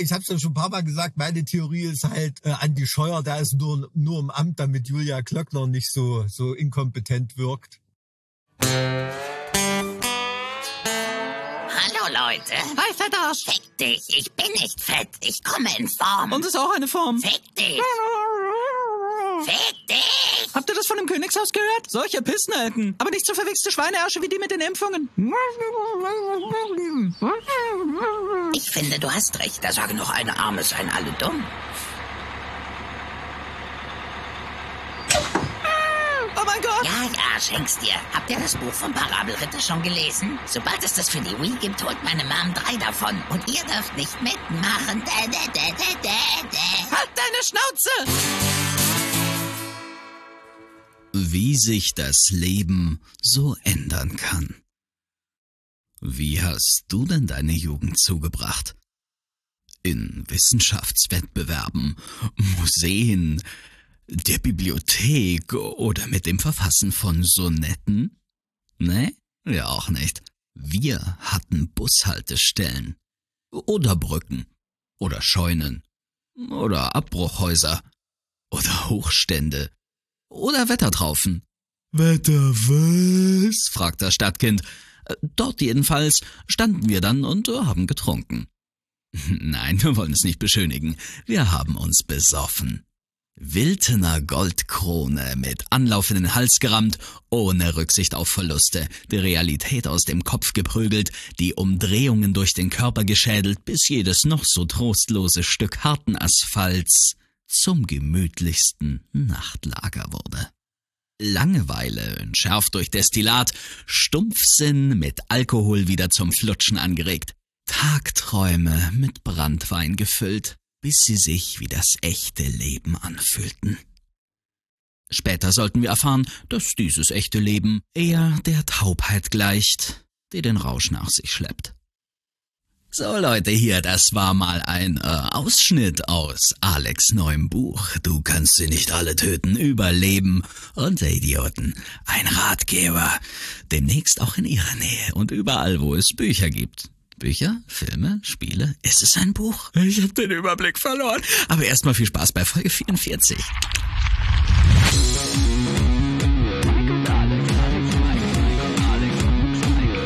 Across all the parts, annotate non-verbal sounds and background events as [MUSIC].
ich habe es ja schon ein paar Mal gesagt, meine Theorie ist halt, äh, Andi Scheuer, der ist nur, nur im Amt, damit Julia Klöckner nicht so, so inkompetent wirkt. Hallo Leute. Hi, Fettarsch. Fick dich, ich bin nicht fett, ich komme in Form. Und ist auch eine Form. Fick dich. Fick dich. Habt ihr das von dem Königshaus gehört? Solche Pissnelken. Aber nicht so verwichste Schweineärsche wie die mit den Impfungen. Ich finde, du hast recht, da sagen noch eine Arme seien alle dumm. Oh mein Gott. Ja, ja, schenk's dir. Habt ihr das Buch vom Parabelritter schon gelesen? Sobald es das für die Wii gibt, holt meine Mom drei davon. Und ihr dürft nicht mitmachen. Halt deine Schnauze. Wie sich das Leben so ändern kann. Wie hast du denn deine Jugend zugebracht? In Wissenschaftswettbewerben, Museen, der Bibliothek oder mit dem Verfassen von Sonetten? Ne? Ja auch nicht. Wir hatten Bushaltestellen. Oder Brücken. Oder Scheunen. Oder Abbruchhäuser. Oder Hochstände. Oder Wettertraufen. Wetter was? fragt das Stadtkind. Äh, Dort jedenfalls standen wir dann und äh, haben getrunken. [LAUGHS] Nein, wir wollen es nicht beschönigen. Wir haben uns besoffen. Wiltener Goldkrone mit Anlauf in den Hals gerammt, ohne Rücksicht auf Verluste, die Realität aus dem Kopf geprügelt, die Umdrehungen durch den Körper geschädelt, bis jedes noch so trostlose Stück harten Asphalts zum gemütlichsten Nachtlager wurde. Langeweile, entschärft durch Destillat, Stumpfsinn mit Alkohol wieder zum Flutschen angeregt, Tagträume mit Brandwein gefüllt, bis sie sich wie das echte Leben anfühlten. Später sollten wir erfahren, dass dieses echte Leben eher der Taubheit gleicht, die den Rausch nach sich schleppt. So Leute, hier, das war mal ein äh, Ausschnitt aus Alex neuem Buch. Du kannst sie nicht alle töten, überleben unter Idioten. Ein Ratgeber. Demnächst auch in ihrer Nähe und überall, wo es Bücher gibt. Bücher, Filme, Spiele. Ist es ein Buch? Ich habe den Überblick verloren. Aber erstmal viel Spaß bei Folge 44.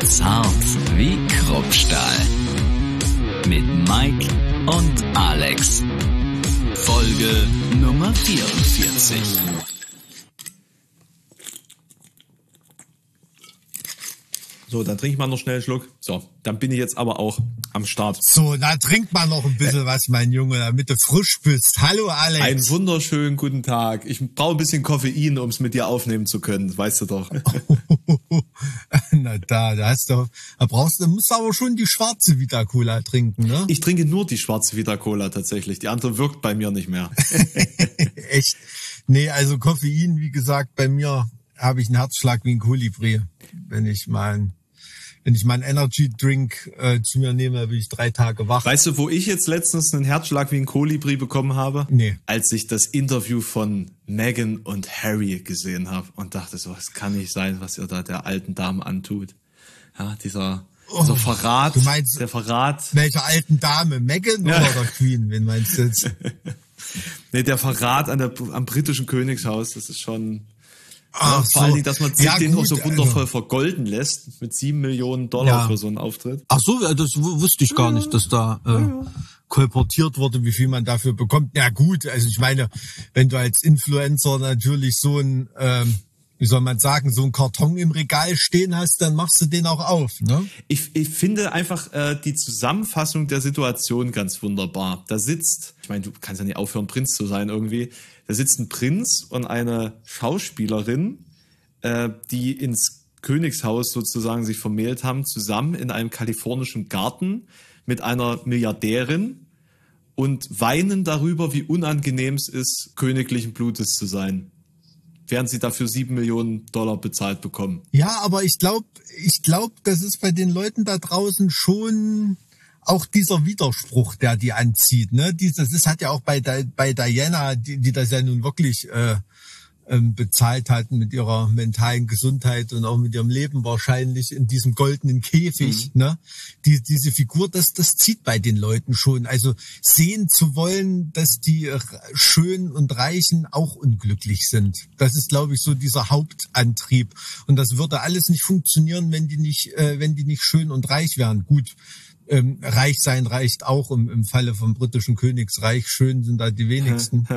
Zart wie Kruppstahl mit Mike und Alex. Folge Nummer 44. So, dann trinke ich mal noch schnell einen Schluck. So, dann bin ich jetzt aber auch am Start. So, da trink mal noch ein bisschen was, mein Junge, damit du frisch bist. Hallo, Alex. Einen wunderschönen guten Tag. Ich brauche ein bisschen Koffein, um es mit dir aufnehmen zu können. Das weißt du doch. [LAUGHS] Na da, da hast du, da brauchst du, musst aber schon die schwarze Vita Cola trinken, ne? Ich trinke nur die schwarze Vita Cola tatsächlich. Die andere wirkt bei mir nicht mehr. [LAUGHS] Echt? Nee, also Koffein, wie gesagt, bei mir habe ich einen Herzschlag wie ein Kolibri. Wenn ich mal, wenn ich mal einen Energy Drink äh, zu mir nehme, bin ich drei Tage wach. Weißt du, wo ich jetzt letztens einen Herzschlag wie ein Kolibri bekommen habe? Nee. Als ich das Interview von Meghan und Harry gesehen habe und dachte so, es kann nicht sein, was ihr da der alten Dame antut. Ja, dieser, dieser Oh, Verrat, du meinst- der Verrat, Welcher alten Dame? Megan Ja. oder der Queen? Wen meinst du jetzt? [LAUGHS] nee, der Verrat an der, am britischen Königshaus, das ist schon, Ach ja, vor so. allen Dingen, dass man sich Ja, den auch gut, so wundervoll also- vergolden lässt, mit sieben Millionen Dollar Ja. für so einen Auftritt. Ach so, das wu- wusste ich gar nicht, dass da äh, kolportiert wurde, wie viel man dafür bekommt. Ja gut, also ich meine, wenn du als Influencer natürlich so ein, ähm, wie soll man sagen, so ein Karton im Regal stehen hast, dann machst du den auch auf, ne? Ich, ich finde einfach äh, die Zusammenfassung der Situation ganz wunderbar. Da sitzt, ich meine, du kannst ja nicht aufhören, Prinz zu sein irgendwie. Da sitzt ein Prinz und eine Schauspielerin, äh, die ins Königshaus sozusagen sich vermählt haben, zusammen in einem kalifornischen Garten mit einer Milliardärin und weinen darüber, wie unangenehm es ist, königlichen Blutes zu sein. Während sie dafür sieben Millionen Dollar bezahlt bekommen. Ja, aber ich glaube, ich glaube, das ist bei den Leuten da draußen schon auch dieser Widerspruch, der die anzieht. Ne? Dieses, das hat ja auch bei, bei Diana, die, die das ja nun wirklich äh, ähm, bezahlt hatten mit ihrer mentalen Gesundheit und auch mit ihrem Leben wahrscheinlich in diesem goldenen Käfig. Mhm. Ne? Die, diese Figur, das, das zieht bei den Leuten schon. Also sehen zu wollen, dass die Schönen und Reichen auch unglücklich sind. Das ist, glaube ich, so dieser Hauptantrieb. Und das würde alles nicht funktionieren, wenn die nicht, äh, wenn die nicht schön und reich wären. Gut, ähm, reich sein reicht auch im, im Falle vom britischen Königsreich. Schön sind da die wenigsten.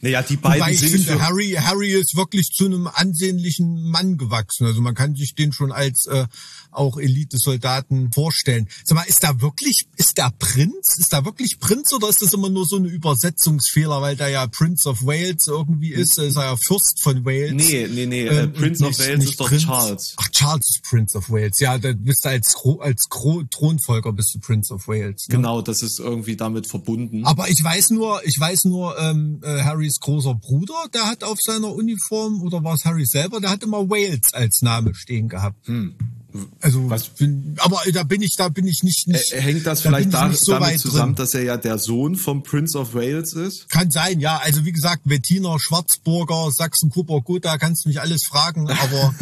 Naja, die beiden Wobei ich sind finde, Harry, Harry ist wirklich zu einem ansehnlichen Mann gewachsen. Also man kann sich den schon als äh, auch Elite-Soldaten vorstellen. Sag mal, ist da wirklich, ist der Prinz? Ist da wirklich Prinz oder ist das immer nur so eine Übersetzungsfehler, weil da ja Prince of Wales irgendwie ist? Ist er ja Fürst von Wales? Nee, nee, nee. Äh, Prince of Wales ist doch Prinz. Charles. Ach, Charles ist Prince of Wales. Ja, da bist du als, als Thronfolger bist du Prince of Wales. Ne? Genau, das ist irgendwie damit verbunden. Aber ich weiß nur, ich weiß nur, ähm, äh, Harrys großer Bruder, der hat auf seiner Uniform, oder war es Harry selber, der hat immer Wales als Name stehen gehabt. Hm. Also, Was? Bin, aber da bin ich, da bin ich nicht. nicht Hängt das da vielleicht da, so damit zusammen, drin. dass er ja der Sohn vom Prince of Wales ist? Kann sein, ja. Also wie gesagt, Wettiner, Schwarzburger, Sachsen, Kuper, Gotha, kannst du mich alles fragen, [LAUGHS] aber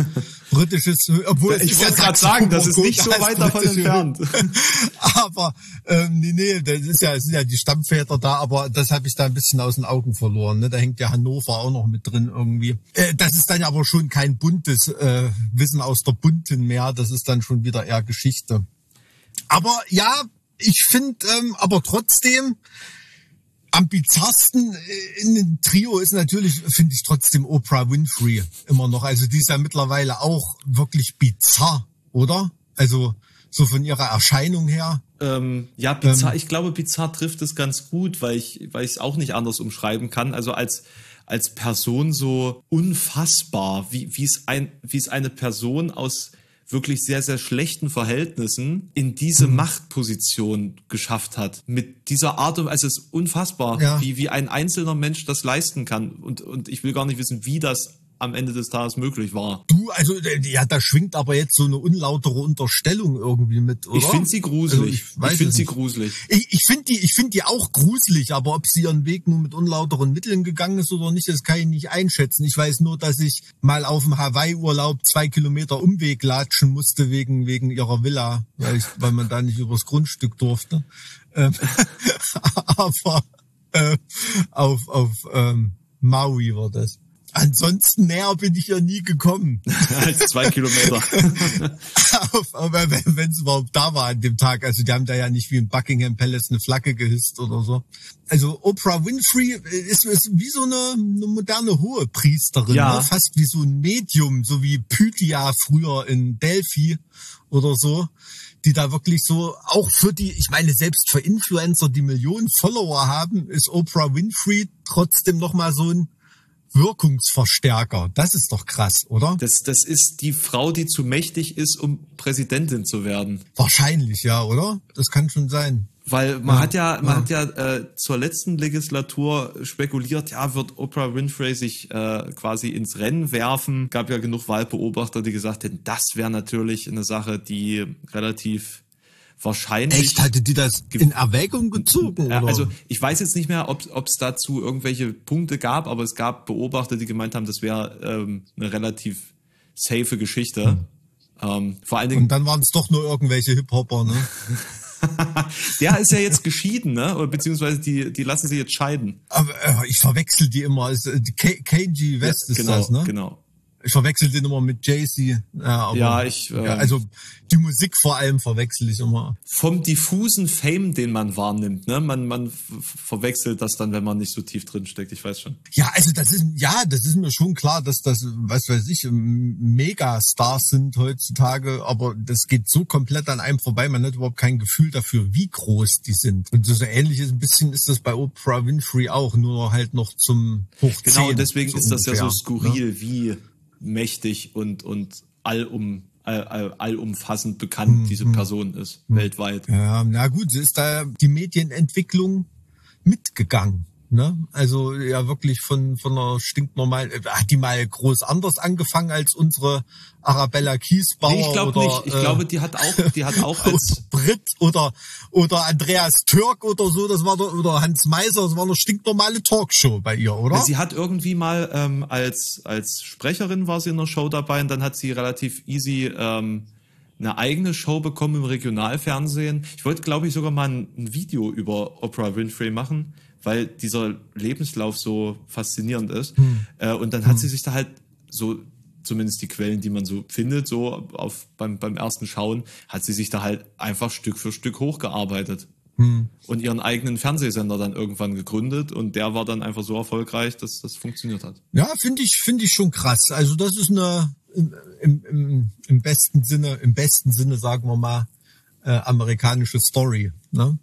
britisches, obwohl ich wollte gerade sagen, das ist nicht [LAUGHS] so weit davon entfernt. [LAUGHS] aber ähm, nee, nee, das ist ja, sind ja die Stammväter da, aber das habe ich da ein bisschen aus den Augen verloren. Ne? Da hängt ja Hannover auch noch mit drin irgendwie. Äh, das ist dann aber schon kein buntes äh, Wissen aus der bunten mehr. Das ist dann schon wieder eher Geschichte. Aber ja, ich finde, ähm, aber trotzdem am bizarrsten äh, in dem Trio ist natürlich, finde ich trotzdem Oprah Winfrey immer noch. Also die ist ja mittlerweile auch wirklich bizarr, oder? Also so von ihrer Erscheinung her. Ähm, ja, bizarr. Ähm, ich glaube, bizarr trifft es ganz gut, weil ich, weil ich es auch nicht anders umschreiben kann. Also als als Person so unfassbar, wie wie es ein wie es eine Person aus wirklich sehr, sehr schlechten Verhältnissen in diese mhm. Machtposition geschafft hat. Mit dieser Art und Weise, es ist unfassbar, ja. wie, wie ein einzelner Mensch das leisten kann. Und, und ich will gar nicht wissen, wie das am Ende des Tages möglich war. Du, also ja, da schwingt aber jetzt so eine unlautere Unterstellung irgendwie mit, oder? Ich finde sie gruselig. Also ich, ich finde sie gruselig. Ich, ich finde die, ich finde die auch gruselig, aber ob sie ihren Weg nur mit unlauteren Mitteln gegangen ist oder nicht, das kann ich nicht einschätzen. Ich weiß nur, dass ich mal auf dem Hawaii-Urlaub zwei Kilometer Umweg latschen musste wegen wegen ihrer Villa, weil, ich, weil man da nicht übers Grundstück durfte. Ähm, [LAUGHS] aber äh, auf auf ähm, Maui war das. Ansonsten näher bin ich ja nie gekommen. [LAUGHS] Als zwei Kilometer. [LAUGHS] aber wenn es überhaupt da war an dem Tag. Also die haben da ja nicht wie im Buckingham Palace eine Flagge gehisst oder so. Also Oprah Winfrey ist, ist wie so eine, eine moderne hohe Priesterin, ja. ne? fast wie so ein Medium, so wie Pythia früher in Delphi oder so die da wirklich so auch für die, ich meine selbst für Influencer, die Millionen Follower haben, ist Oprah Winfrey trotzdem noch mal so ein Wirkungsverstärker. Das ist doch krass, oder? Das, das ist die Frau, die zu mächtig ist, um Präsidentin zu werden. Wahrscheinlich, ja, oder? Das kann schon sein. Weil man ja, hat ja, man ja. hat ja äh, zur letzten Legislatur spekuliert, ja, wird Oprah Winfrey sich äh, quasi ins Rennen werfen. Gab ja genug Wahlbeobachter, die gesagt hätten, das wäre natürlich eine Sache, die relativ wahrscheinlich. Echt? Hatte die das in Erwägung gezogen? Oder? Also ich weiß jetzt nicht mehr, ob es dazu irgendwelche Punkte gab, aber es gab Beobachter, die gemeint haben, das wäre ähm, eine relativ safe Geschichte. Hm. Ähm, vor allen Dingen. Und dann waren es doch nur irgendwelche Hip-Hopper, ne? [LAUGHS] Der ist ja jetzt geschieden, ne? Oder beziehungsweise die, die lassen sich jetzt scheiden. Aber äh, ich verwechsel die immer. Also, KG West ja, ist genau, das, ne? Genau. Ich verwechsel den immer mit Jay-Z. Ja, ja, ich. Äh, ja, also die Musik vor allem verwechsel ich immer. Vom diffusen Fame, den man wahrnimmt, ne? Man, man verwechselt das dann, wenn man nicht so tief drin steckt. Ich weiß schon. Ja, also das ist, ja, das ist mir schon klar, dass das, was weiß ich, Megastars sind heutzutage, aber das geht so komplett an einem vorbei. Man hat überhaupt kein Gefühl dafür, wie groß die sind. Und so, so ähnlich ist ein bisschen ist das bei Oprah Winfrey auch, nur halt noch zum Hoch Genau, deswegen so ist das ungefähr, ja so skurril, ne? wie mächtig und, und allum, all, all, allumfassend bekannt mhm. diese Person ist, mhm. weltweit. Ja, na gut, sie ist da die Medienentwicklung mitgegangen. Ne? Also ja wirklich von von einer stinknormalen. äh, Hat die mal groß anders angefangen als unsere Arabella Kiesbauer Nee, ich glaube nicht. Ich äh, glaube, die hat auch, die hat auch [LAUGHS] als Brit oder oder Andreas Türk oder so. Das war doch oder Hans Meiser. Das war eine stinknormale Talkshow bei ihr, oder? Sie hat irgendwie mal ähm, als, als Sprecherin war sie in der Show dabei und dann hat sie relativ easy ähm, eine eigene Show bekommen im Regionalfernsehen. Ich wollte, glaube ich, sogar mal ein, ein Video über Oprah Winfrey machen, weil dieser Lebenslauf so faszinierend ist. Äh, und dann hat sie sich da halt so zumindest die Quellen, die man so findet, so auf beim, beim ersten Schauen, hat sie sich da halt einfach Stück für Stück hochgearbeitet. Und ihren eigenen Fernsehsender dann irgendwann gegründet und der war dann einfach so erfolgreich, dass das funktioniert hat. Ja, finde ich, finde ich schon krass. Also das ist eine im, im, im, im besten Sinne, im besten Sinne, sagen wir mal, äh, amerikanische Story. Ne?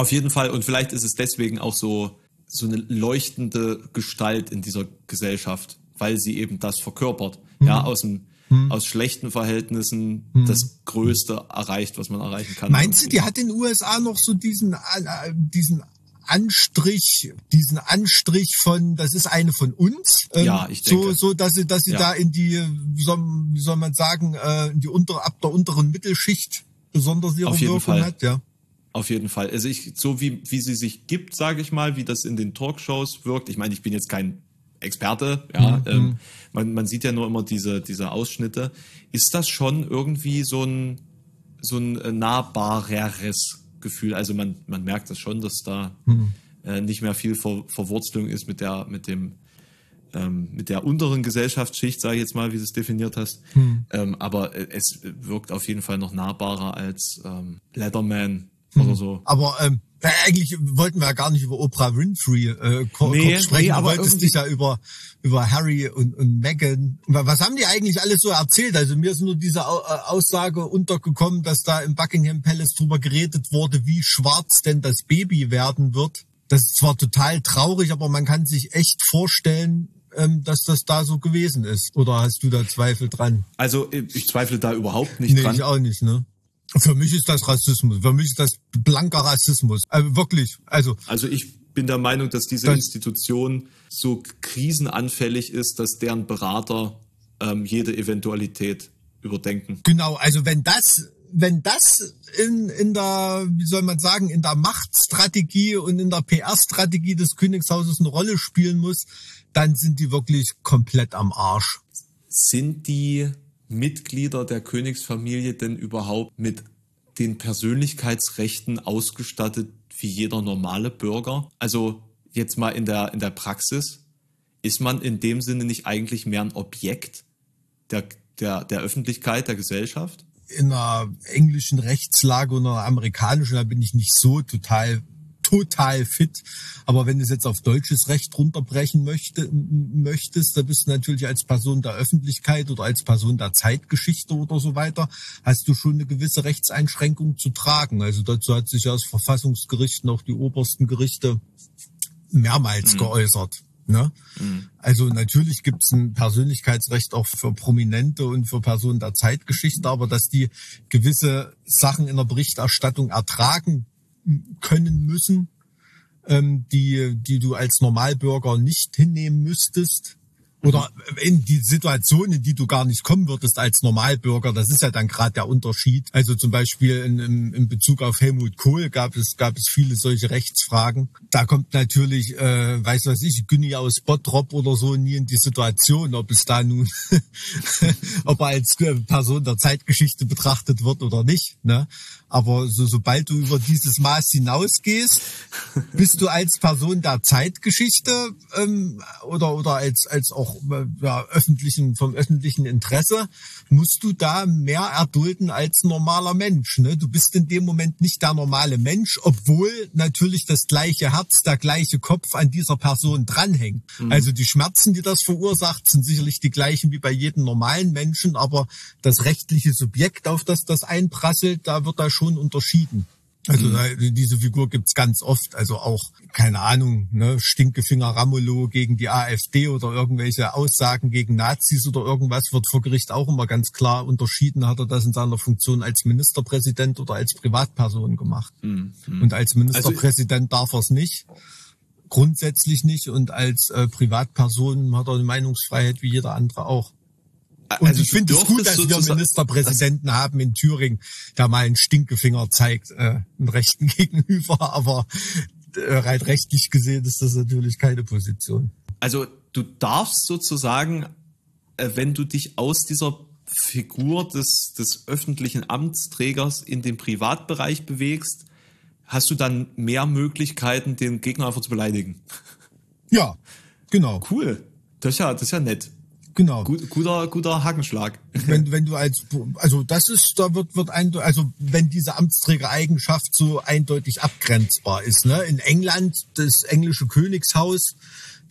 Auf jeden Fall. Und vielleicht ist es deswegen auch so, so eine leuchtende Gestalt in dieser Gesellschaft, weil sie eben das verkörpert. Ja, aus dem, aus schlechten Verhältnissen das Größte erreicht, was man erreichen kann. Meinst du, die hat in den USA noch so diesen, äh, diesen Anstrich, diesen Anstrich von, das ist eine von uns. Ähm, Ja, ich So, denke. so, dass sie, dass sie Ja. da in die, wie soll, wie soll man sagen, äh, in die unter, ab der unteren Mittelschicht besonders ihre Auf jeden Wirkung Fall. hat, ja. Auf jeden Fall. Also ich, so wie, wie sie sich gibt, sage ich mal, wie das in den Talkshows wirkt. Ich meine, ich bin jetzt kein Experte, ja. Ähm, man, man sieht ja nur immer diese, diese Ausschnitte. Ist das schon irgendwie so ein, so ein äh, nahbareres Gefühl? Also man, man merkt das schon, dass da äh, nicht mehr viel Ver, Verwurzelung ist mit der, mit dem, ähm, mit der unteren Gesellschaftsschicht, sage ich jetzt mal, wie du es definiert hast. Ähm, aber äh, es wirkt auf jeden Fall noch nahbarer als ähm, Oder so. Aber ähm, äh, eigentlich wollten wir ja gar nicht über Oprah Winfrey äh, ko- Nee, kurz sprechen. nee, du aber wolltest irgendwie- dich ja über über Harry und, und Meghan. Wa- Was haben die eigentlich alles so erzählt? Also mir ist nur diese äh, Aussage untergekommen, dass da im Buckingham Palace drüber geredet wurde, wie schwarz denn das Baby werden wird. Das ist zwar total traurig, aber man kann sich echt vorstellen, ähm, dass das da so gewesen ist. Oder hast du da Zweifel dran? Also äh, ich zweifle da überhaupt nicht Nee, dran. ich auch nicht, ne? Für mich ist das Rassismus. Für mich ist das blanker Rassismus. Also wirklich. Also Also ich bin der Meinung, dass diese Institution so krisenanfällig ist, dass deren Berater ähm, jede Eventualität überdenken. genau, also wenn das, wenn das in, in der, wie soll man sagen, in der Machtstrategie und in der PR-Strategie des Königshauses eine Rolle spielen muss, dann sind die wirklich komplett am Arsch. Sind die Mitglieder der Königsfamilie denn überhaupt mit den Persönlichkeitsrechten ausgestattet wie jeder normale Bürger? Also jetzt mal in der, in der Praxis, ist man in dem Sinne nicht eigentlich mehr ein Objekt der, der, der Öffentlichkeit, der Gesellschaft? in einer englischen Rechtslage und einer amerikanischen, da bin ich nicht so total total fit. Aber wenn du es jetzt auf deutsches Recht runterbrechen möchte, möchtest, da bist du natürlich als Person der Öffentlichkeit oder als Person der Zeitgeschichte oder so weiter, hast du schon eine gewisse Rechtseinschränkung zu tragen. Also dazu hat sich ja das Verfassungsgericht und auch die obersten Gerichte mehrmals geäußert. Ne? Also natürlich gibt es ein Persönlichkeitsrecht auch für Prominente und für Personen der Zeitgeschichte, aber dass die gewisse Sachen in der Berichterstattung ertragen können müssen, ähm, die, die du als Normalbürger nicht hinnehmen müsstest. Oder in die Situation, in die du gar nicht kommen würdest als Normalbürger, das ist ja dann gerade der Unterschied. Also zum Beispiel in, in, in Bezug auf Helmut Kohl gab es, gab es viele solche Rechtsfragen. Da kommt natürlich, äh, weiß was ich, Günni aus Bottrop oder so nie in die Situation, ob es da nun, [LAUGHS] ob er als äh, Person der Zeitgeschichte betrachtet wird oder nicht. Ne? Aber so, sobald du über dieses Maß hinausgehst, bist du als Person der Zeitgeschichte ähm, oder oder als als auch äh, ja, öffentlichen vom öffentlichen Interesse musst du da mehr erdulden als normaler Mensch. Ne? Du bist in dem Moment nicht der normale Mensch, obwohl natürlich das gleiche Herz, der gleiche Kopf an dieser Person dranhängt. Also die Schmerzen, die das verursacht, sind sicherlich die gleichen wie bei jedem normalen Menschen, aber das rechtliche Subjekt, auf das das einprasselt, da wird da schon unterschieden. Also da, diese Figur gibt's ganz oft, also auch, keine Ahnung, ne, Stinkefinger Ramelow gegen die AfD oder irgendwelche Aussagen gegen Nazis oder irgendwas wird vor Gericht auch immer ganz klar unterschieden, hat er das in seiner Funktion als Ministerpräsident oder als Privatperson gemacht. Und als Ministerpräsident darf er es nicht. grundsätzlich nicht und als äh, Privatperson hat er eine Meinungsfreiheit wie jeder andere auch. Und Also ich finde es gut, dass wir Ministerpräsidenten haben in Thüringen, der mal einen Stinkefinger zeigt, äh, einen Rechten [LAUGHS] gegenüber, aber äh, rein rechtlich gesehen ist das natürlich keine Position. Also du darfst sozusagen, äh, wenn du dich aus dieser Figur des, des öffentlichen Amtsträgers in den Privatbereich bewegst, hast du dann mehr Möglichkeiten, den Gegner einfach zu beleidigen. Ja, genau, Cool. Das ist ja, das ist ja nett. Genau. Gut, guter, guter Hakenschlag. wenn, wenn du als, also das ist, da wird, wird ein, also wenn diese Amtsträgereigenschaft so eindeutig abgrenzbar ist, ne? In England, das englische Königshaus,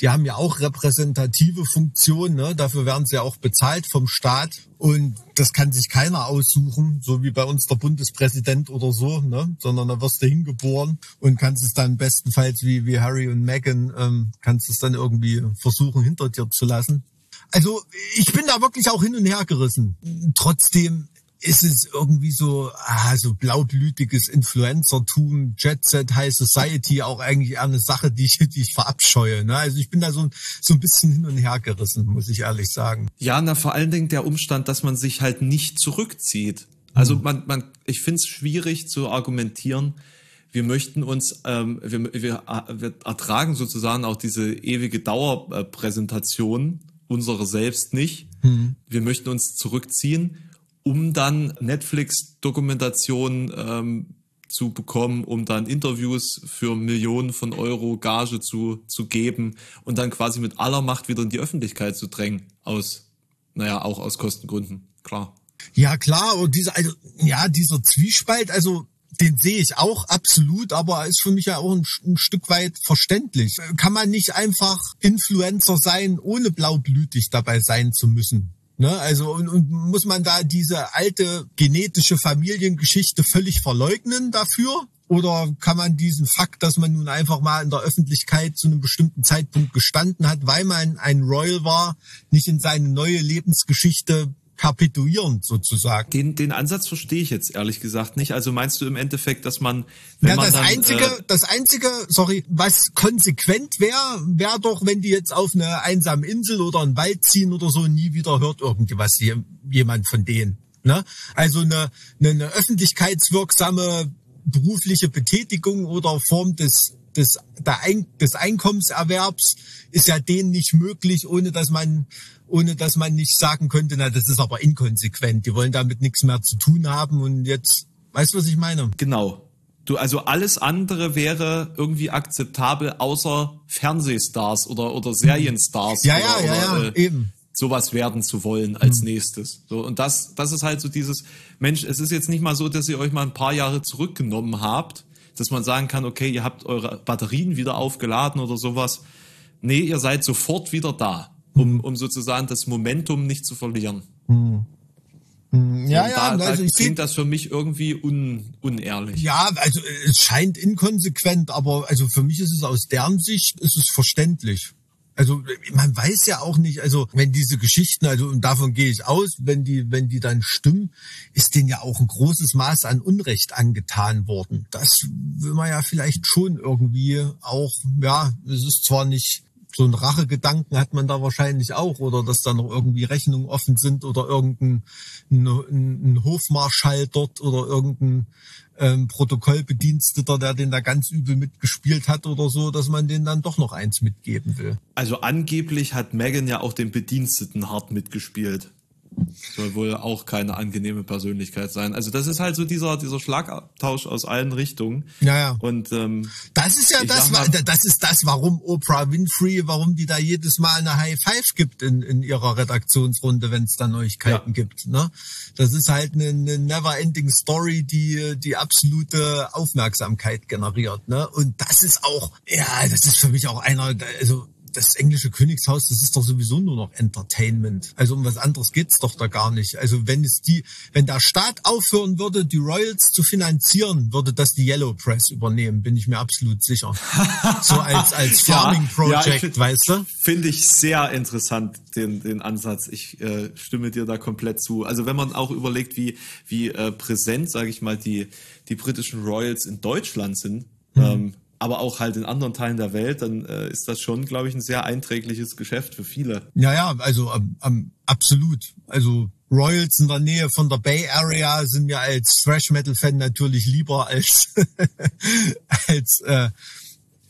die haben ja auch repräsentative Funktionen, ne? Dafür werden sie ja auch bezahlt vom Staat. Und das kann sich keiner aussuchen, so wie bei uns der Bundespräsident oder so, ne? Sondern da wirst du hingeboren und kannst es dann bestenfalls wie, wie Harry und Meghan, ähm, kannst es dann irgendwie versuchen, hinter dir zu lassen. Also ich bin da wirklich auch hin und her gerissen. Trotzdem ist es irgendwie so, ah, so blaublütiges Influencertum, Jet Set, High Society, auch eigentlich eher eine Sache, die ich, [LAUGHS] die ich verabscheue. Ne? Also ich bin da so, so ein bisschen hin und her gerissen, muss ich ehrlich sagen. Ja, na vor allen Dingen der Umstand, dass man sich halt nicht zurückzieht. Also Mhm. man, man, ich finde es schwierig zu argumentieren. Wir möchten uns, ähm, wir, wir, wir ertragen sozusagen auch diese ewige Dauerpräsentation unserer selbst nicht. Mhm. Wir möchten uns zurückziehen, um dann Netflix-Dokumentationen ähm, zu bekommen, um dann Interviews für Millionen von Euro Gage zu, zu geben und dann quasi mit aller Macht wieder in die Öffentlichkeit zu drängen. Aus, naja, auch aus Kostengründen, klar. Ja klar, und dieser, also, ja, dieser Zwiespalt, also den sehe ich auch absolut, aber ist für mich ja auch ein, ein Stück weit verständlich. Kann man nicht einfach Influencer sein, ohne blaublütig dabei sein zu müssen? Ne? Also und, und muss man da diese alte genetische Familiengeschichte völlig verleugnen dafür? Oder kann man diesen Fakt, dass man nun einfach mal in der Öffentlichkeit zu einem bestimmten Zeitpunkt gestanden hat, weil man ein Royal war, nicht in seine neue Lebensgeschichte perpetuieren sozusagen? Den, den Ansatz verstehe ich jetzt ehrlich gesagt nicht. Also meinst du im Endeffekt, dass man, wenn Ja, man das dann, einzige, äh, das einzige, sorry, was konsequent wäre, wäre doch, wenn die jetzt auf eine einsame Insel oder einen Wald ziehen oder so, nie wieder hört irgendwas je- jemand von denen. Ne? Also eine, eine, eine öffentlichkeitswirksame berufliche Betätigung oder Form des des, Ein des Einkommenserwerbs ist ja denen nicht möglich, ohne dass man ohne dass man nicht sagen könnte, na das ist aber inkonsequent. Die wollen damit nichts mehr zu tun haben und jetzt, weißt du, was ich meine? Genau. Du, also alles andere wäre irgendwie akzeptabel, außer Fernsehstars oder, oder Serienstars. Ja, oder, ja, ja, ja, oder, äh, eben. sowas werden zu wollen als nächstes. So, und das, das ist halt so dieses, Mensch, es ist jetzt nicht mal so, dass ihr euch mal ein paar Jahre zurückgenommen habt, dass man sagen kann, okay, ihr habt eure Batterien wieder aufgeladen oder sowas. Nee, ihr seid sofort wieder da, um, um sozusagen das Momentum nicht zu verlieren. Ja, Und ja, da, da also ich klingt das für mich irgendwie un, unehrlich. Ja, also es scheint inkonsequent, aber also für mich ist es aus deren Sicht ist es verständlich. Also man weiß ja auch nicht, also wenn diese Geschichten, also und davon gehe ich aus, wenn die, wenn die dann stimmen, ist denen ja auch ein großes Maß an Unrecht angetan worden. Das will man ja vielleicht schon irgendwie auch, ja, es ist zwar nicht so ein Rachegedanken hat man da wahrscheinlich auch oder dass da noch irgendwie Rechnungen offen sind oder irgendein ein, ein Hofmarschall dort oder irgendein ähm, Protokollbediensteter, der den da ganz übel mitgespielt hat oder so, dass man den dann doch noch eins mitgeben will. Also angeblich hat Megan ja auch den Bediensteten hart mitgespielt. Soll wohl auch keine angenehme Persönlichkeit sein. Also das ist halt so dieser, dieser Schlagabtausch aus allen Richtungen. Ja, ja. Und ähm, Das ist ja das, mal- das ist das, warum Oprah Winfrey, warum die da jedes Mal eine High Five gibt in, in ihrer Redaktionsrunde, wenn es da Neuigkeiten Ja. gibt. Ne? Das ist halt eine, eine never-ending Story, die die absolute Aufmerksamkeit generiert. Ne? Und das ist auch, ja, das ist für mich auch einer, also das englische Königshaus, das ist doch sowieso nur noch Entertainment. Also um was anderes geht's doch da gar nicht. Also wenn es die, wenn der Staat aufhören würde, die Royals zu finanzieren, würde das die Yellow Press übernehmen, bin ich mir absolut sicher. So als als [LAUGHS] Farming Project, ich weißt du? Finde ich sehr interessant, den, den Ansatz. Ich äh, stimme dir da komplett zu. Also wenn man auch überlegt, wie, wie äh, präsent, sage ich mal, die, die britischen Royals in Deutschland sind, Mhm. ähm, aber auch halt in anderen Teilen der Welt, dann äh, ist das schon, glaube ich, ein sehr einträgliches Geschäft für viele. Ja, ja, also ähm, ähm, absolut. Also Royals in der Nähe von der Bay Area sind mir als Thrash Metal Fan natürlich lieber als [LAUGHS] als äh,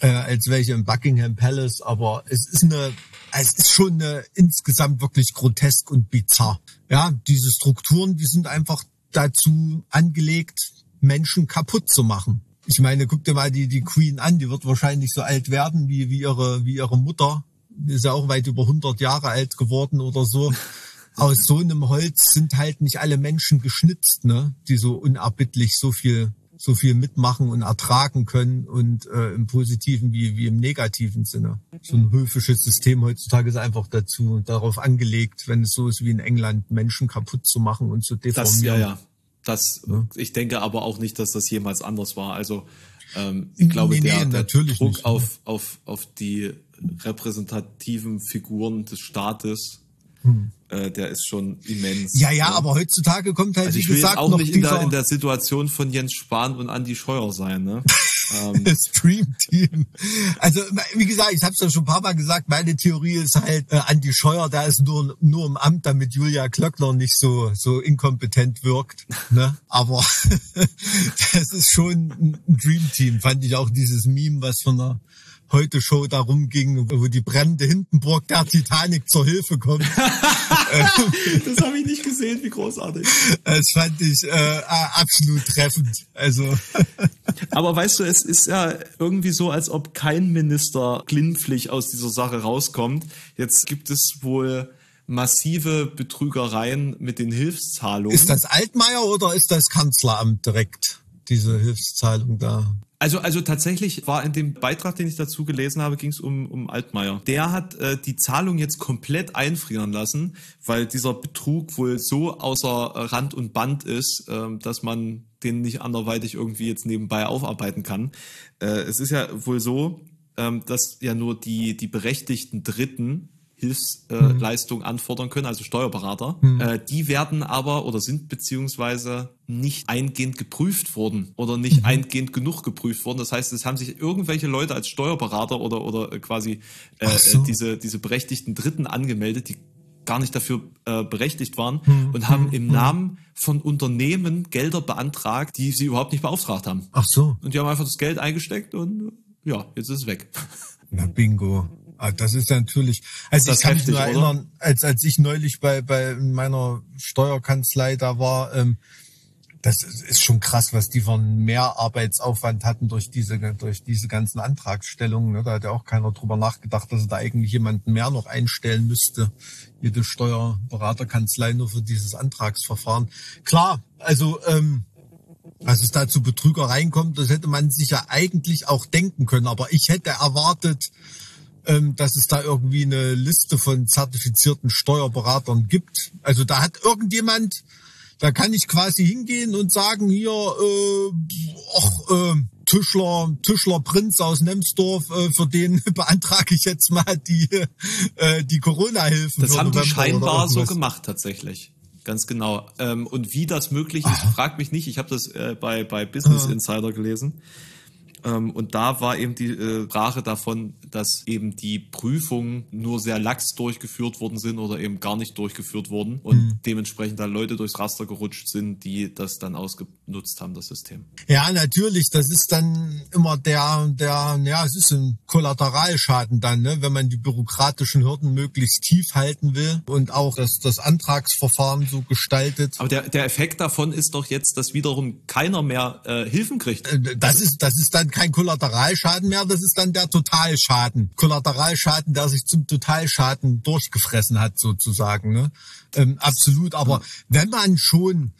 äh, als welche im Buckingham Palace, aber es ist eine es ist schon eine, insgesamt wirklich grotesk und bizarr. Ja, diese Strukturen, die sind einfach dazu angelegt, Menschen kaputt zu machen. Ich meine, guck dir mal die, die Queen an, die wird wahrscheinlich so alt werden wie, wie ihre, wie ihre Mutter. Die ist ja auch weit über 100 Jahre alt geworden oder so. [LAUGHS] Aus so einem Holz sind halt nicht alle Menschen geschnitzt, ne, die so unerbittlich so viel so viel mitmachen und ertragen können und äh, im positiven wie, wie im negativen Sinne. So ein höfisches System heutzutage ist einfach dazu darauf angelegt, wenn es so ist wie in England, Menschen kaputt zu machen und zu deformieren. Das, ja, ja. Das. Ich denke aber auch nicht, dass das jemals anders war. Also ähm, ich glaube, nee, der, der Druck nicht. auf, auf, auf die repräsentativen Figuren des Staates hm. Äh, der ist schon immens. Ja, ja, aber heutzutage kommt halt, also ich wie will gesagt, auch nicht in der, in der Situation von Jens Spahn und Andy Scheuer sein, ne? [LAUGHS] ähm. [LAUGHS] Stream Team. Also wie gesagt, ich habe es ja schon ein paar Mal gesagt, meine Theorie ist halt, äh, Andi Scheuer, der ist nur nur im Amt, damit Julia Klöckner nicht so so inkompetent wirkt. Ne? Aber [LAUGHS] das ist schon ein Dream Team. Fand ich auch dieses Meme, was von der heute Show darum ging, wo die brennende Hindenburg der Titanic zur Hilfe kommt. [LAUGHS] das habe ich nicht gesehen, wie großartig. Das fand ich äh, absolut treffend. Also. Aber weißt du, es ist ja irgendwie so, als ob kein Minister glimpflich aus dieser Sache rauskommt. Jetzt gibt es wohl massive Betrügereien mit den Hilfszahlungen. Ist das Altmaier oder ist das Kanzleramt direkt, diese Hilfszahlung da? Also, also tatsächlich war in dem Beitrag, den ich dazu gelesen habe, ging es um, um Altmaier. Der hat äh, die Zahlung jetzt komplett einfrieren lassen, weil dieser Betrug wohl so außer Rand und Band ist, äh, dass man den nicht anderweitig irgendwie jetzt nebenbei aufarbeiten kann. Äh, es ist ja wohl so, äh, dass ja nur die, die berechtigten Dritten Hilfsleistung äh, mhm. anfordern können, also Steuerberater. Mhm. Äh, die werden aber oder sind beziehungsweise nicht eingehend geprüft worden oder nicht mhm. eingehend genug geprüft worden. Das heißt, es haben sich irgendwelche Leute als Steuerberater oder, oder quasi äh, so. diese, diese berechtigten Dritten angemeldet, die gar nicht dafür äh, berechtigt waren hm, und haben hm, im hm. Namen von Unternehmen Gelder beantragt, die sie überhaupt nicht beauftragt haben. Ach so. Und die haben einfach das Geld eingesteckt und ja, jetzt ist es weg. [LAUGHS] Na bingo. Ah, das ist natürlich, also ich kann heftig, mich nur erinnern, als, als ich neulich bei, bei meiner Steuerkanzlei da war, ähm, das ist schon krass, was die von mehr Arbeitsaufwand hatten durch diese, durch diese ganzen Antragsstellungen. Ne? Da hat ja auch keiner drüber nachgedacht, dass er da eigentlich jemanden mehr noch einstellen müsste. Jede Steuerberaterkanzlei nur für dieses Antragsverfahren. Klar, also, ähm, dass es da zu Betrügereien kommt, das hätte man sich ja eigentlich auch denken können. Aber ich hätte erwartet, ähm, dass es da irgendwie eine Liste von zertifizierten Steuerberatern gibt. Also da hat irgendjemand, da kann ich quasi hingehen und sagen, hier, äh, och, äh, Tischler, Tischler Prinz aus Nemsdorf, äh, für den [LAUGHS] beantrage ich jetzt mal die, äh, die Corona-Hilfen. Das haben die scheinbar so gemacht tatsächlich. Ganz genau. Ähm, und wie das möglich ist, frag mich nicht. Ich habe das äh, bei, bei Business Insider gelesen. Ähm, und da war eben die äh, Sprache davon, dass eben die Prüfungen nur sehr lax durchgeführt worden sind oder eben gar nicht durchgeführt wurden und mhm. dementsprechend da Leute durchs Raster gerutscht sind, die das dann ausgenutzt haben, das System. Ja, natürlich. Das ist dann immer der, der, ja, es ist ein Kollateralschaden dann, ne, wenn man die bürokratischen Hürden möglichst tief halten will und auch das, das Antragsverfahren so gestaltet. Aber der, der Effekt davon ist doch jetzt, dass wiederum keiner mehr äh, Hilfen kriegt. Äh, das ist, das ist dann kein Kollateralschaden mehr, das ist dann der Totalschaden. Kollateralschaden, der sich zum Totalschaden durchgefressen hat, sozusagen. Ne? Ähm, absolut. Aber wenn man schon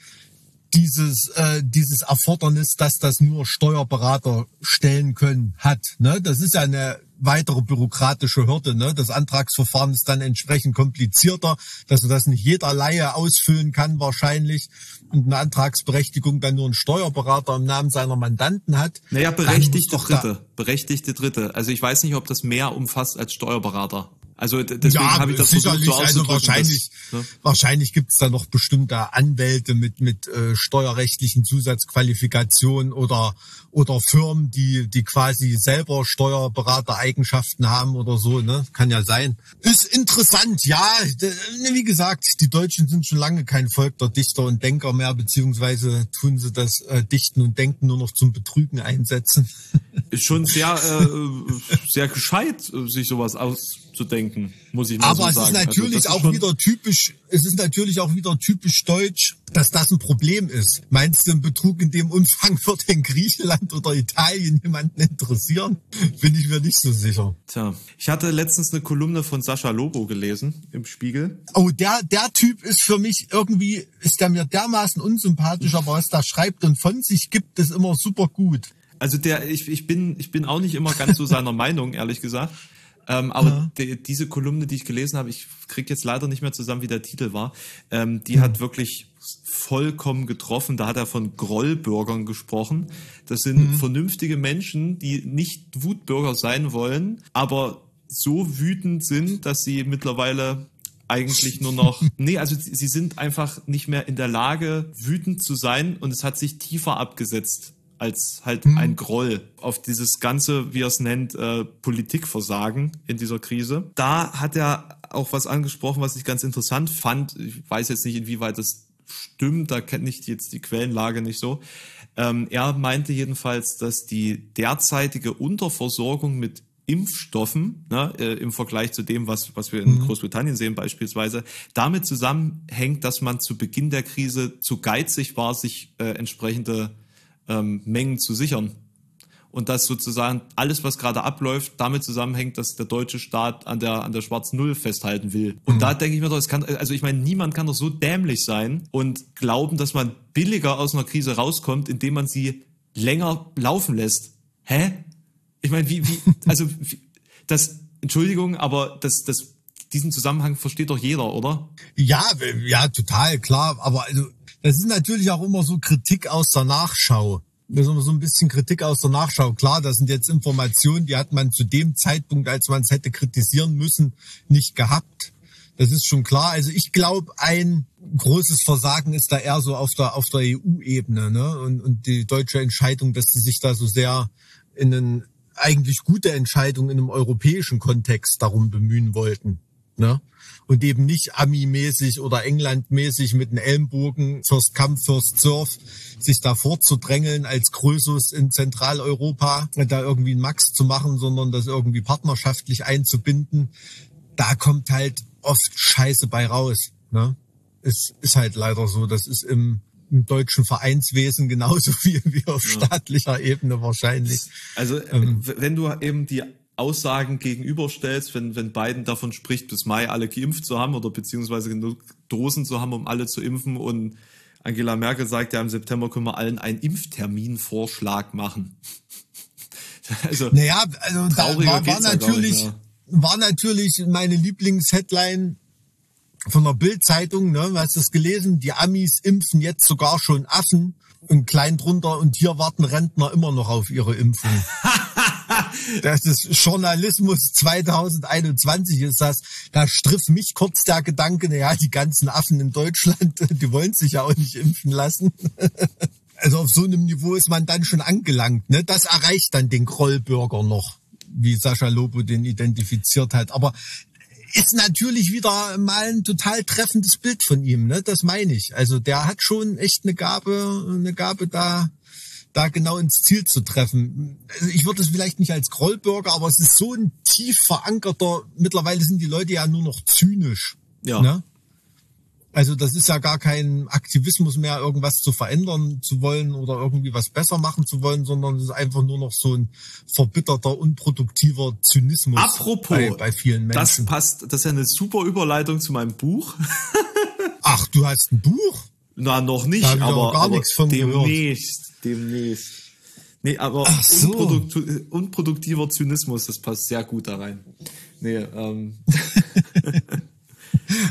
dieses äh, dieses Erfordernis, dass das nur Steuerberater stellen können, hat. Ne? Das ist ja eine weitere bürokratische Hürde. Ne? Das Antragsverfahren ist dann entsprechend komplizierter, dass das nicht jeder Laie ausfüllen kann wahrscheinlich und eine Antragsberechtigung dann nur ein Steuerberater im Namen seiner Mandanten hat. Naja, berechtigte Dritte. Berechtigte Dritte. Also ich weiß nicht, ob das mehr umfasst als Steuerberater. Also deswegen ja, habe ich das versucht, sicherlich. so also wahrscheinlich, dass, ne? wahrscheinlich gibt's da noch bestimmte Anwälte mit mit äh, steuerrechtlichen Zusatzqualifikationen oder oder Firmen, die die quasi selber Steuerberatereigenschaften haben oder so. Ne, kann ja sein. Ist interessant, ja. D- Wie gesagt, die Deutschen sind schon lange kein Volk der Dichter und Denker mehr, beziehungsweise tun sie das äh, Dichten und Denken nur noch zum Betrügen einsetzen. Ist schon sehr, äh, sehr gescheit, sich sowas auszudenken, muss ich mal Aber so es sagen. ist natürlich also auch wieder typisch, es ist natürlich auch wieder typisch deutsch, dass das ein Problem ist. Meinst du, ein Betrug in dem Umfang [LAUGHS] wird in Griechenland oder Italien jemanden interessieren? Bin ich mir nicht so sicher. Tja, ich hatte letztens eine Kolumne von Sascha Lobo gelesen im Spiegel. Oh, der, der Typ ist für mich irgendwie, ist der mir dermaßen unsympathisch, aber was der schreibt und von sich gibt, ist immer super gut. Also der, ich, ich bin, ich bin auch nicht immer ganz so seiner [LAUGHS] Meinung, ehrlich gesagt. Ähm, aber die, diese Kolumne, die ich gelesen habe, ich krieg jetzt leider nicht mehr zusammen, wie der Titel war, ähm, die hat wirklich vollkommen getroffen. Da hat er von Grollbürgern gesprochen. Das sind vernünftige Menschen, die nicht Wutbürger sein wollen, aber so wütend sind, dass sie mittlerweile eigentlich nur noch, [LAUGHS] nee, also sie sind einfach nicht mehr in der Lage, wütend zu sein und es hat sich tiefer abgesetzt als halt ein Groll auf dieses ganze, wie er es nennt, äh, Politikversagen in dieser Krise. Da hat er auch was angesprochen, was ich ganz interessant fand. Ich weiß jetzt nicht, inwieweit das stimmt, da kenne ich jetzt die Quellenlage nicht so. Ähm, er meinte jedenfalls, dass die derzeitige Unterversorgung mit Impfstoffen ne, äh, im Vergleich zu dem, was, was wir in Großbritannien sehen beispielsweise, damit zusammenhängt, dass man zu Beginn der Krise zu geizig war, sich äh, entsprechende ähm, Mengen zu sichern. Und dass sozusagen alles, was gerade abläuft, damit zusammenhängt, dass der deutsche Staat an der, an der schwarzen Null festhalten will. Und da denke ich mir doch, es kann, also ich meine, niemand kann doch so dämlich sein und glauben, dass man billiger aus einer Krise rauskommt, indem man sie länger laufen lässt. Hä? Ich meine, wie, wie, [LAUGHS] also, wie, das, Entschuldigung, aber das, das, diesen Zusammenhang versteht doch jeder, oder? Ja, ja, total, klar. Aber also, das ist natürlich auch immer so Kritik aus der Nachschau. Das ist immer so ein bisschen Kritik aus der Nachschau. Klar, das sind jetzt Informationen, die hat man zu dem Zeitpunkt, als man es hätte kritisieren müssen, nicht gehabt. Das ist schon klar. Also ich glaube, ein großes Versagen ist da eher so auf der, auf der EU-Ebene, ne? Und, und die deutsche Entscheidung, dass sie sich da so sehr in einen eigentlich gute Entscheidung in einem europäischen Kontext darum bemühen wollten. Ne? Und eben nicht Ami-mäßig oder England-mäßig mit einem Ellenbogen First Come, First Surf sich da vorzudrängeln als Krösus in Zentraleuropa, da irgendwie einen Max zu machen, sondern das irgendwie partnerschaftlich einzubinden. Da kommt halt oft Scheiße bei raus. Ne? Es ist halt leider so. Das ist im, im deutschen Vereinswesen genauso [LAUGHS] viel wie auf staatlicher Ebene wahrscheinlich. Also, Ähm. wenn du eben die Aussagen gegenüberstellst, wenn, wenn Biden davon spricht, bis Mai alle geimpft zu haben oder beziehungsweise genug Dosen zu haben, um alle zu impfen und Angela Merkel sagt ja, im September können wir allen einen Impfterminvorschlag machen. [LAUGHS] also, Naja, also da war, war natürlich, war natürlich meine Lieblingsheadline von der Bild-Zeitung, ne? Hast du das gelesen? Die Amis impfen jetzt sogar schon Affen und klein drunter und hier warten Rentner immer noch auf ihre Impfung. [LAUGHS] [LAUGHS] Das ist Journalismus 2021 ist das. Da striff mich kurz der Gedanke, naja, die ganzen Affen in Deutschland, [LAUGHS] die wollen sich ja auch nicht impfen lassen. [LAUGHS] Also auf so einem Niveau ist man dann schon angelangt. Ne? Das erreicht dann den Krollbürger noch, wie Sascha Lobo den identifiziert hat. Aber ist natürlich wieder mal ein total treffendes Bild von ihm. Ne? Das meine ich. Also der hat schon echt eine Gabe, eine Gabe da, da genau ins Ziel zu treffen. Also ich würde es vielleicht nicht als Krollbürger, aber es ist so ein tief verankerter. Mittlerweile sind die Leute ja nur noch zynisch. Ja. Ne? Also das ist ja gar kein Aktivismus mehr, irgendwas zu verändern zu wollen oder irgendwie was besser machen zu wollen, sondern es ist einfach nur noch so ein verbitterter, unproduktiver Zynismus apropos, bei, bei vielen das Menschen. passt, das ist ja eine super Überleitung zu meinem Buch. [LAUGHS] Ach, du hast ein Buch? Na, noch nicht, Da aber, gar aber nichts von gehört. demnächst, demnächst. Nee, aber so. unproduktu- unproduktiver Zynismus, das passt sehr gut da rein. Nee, ähm, [LAUGHS]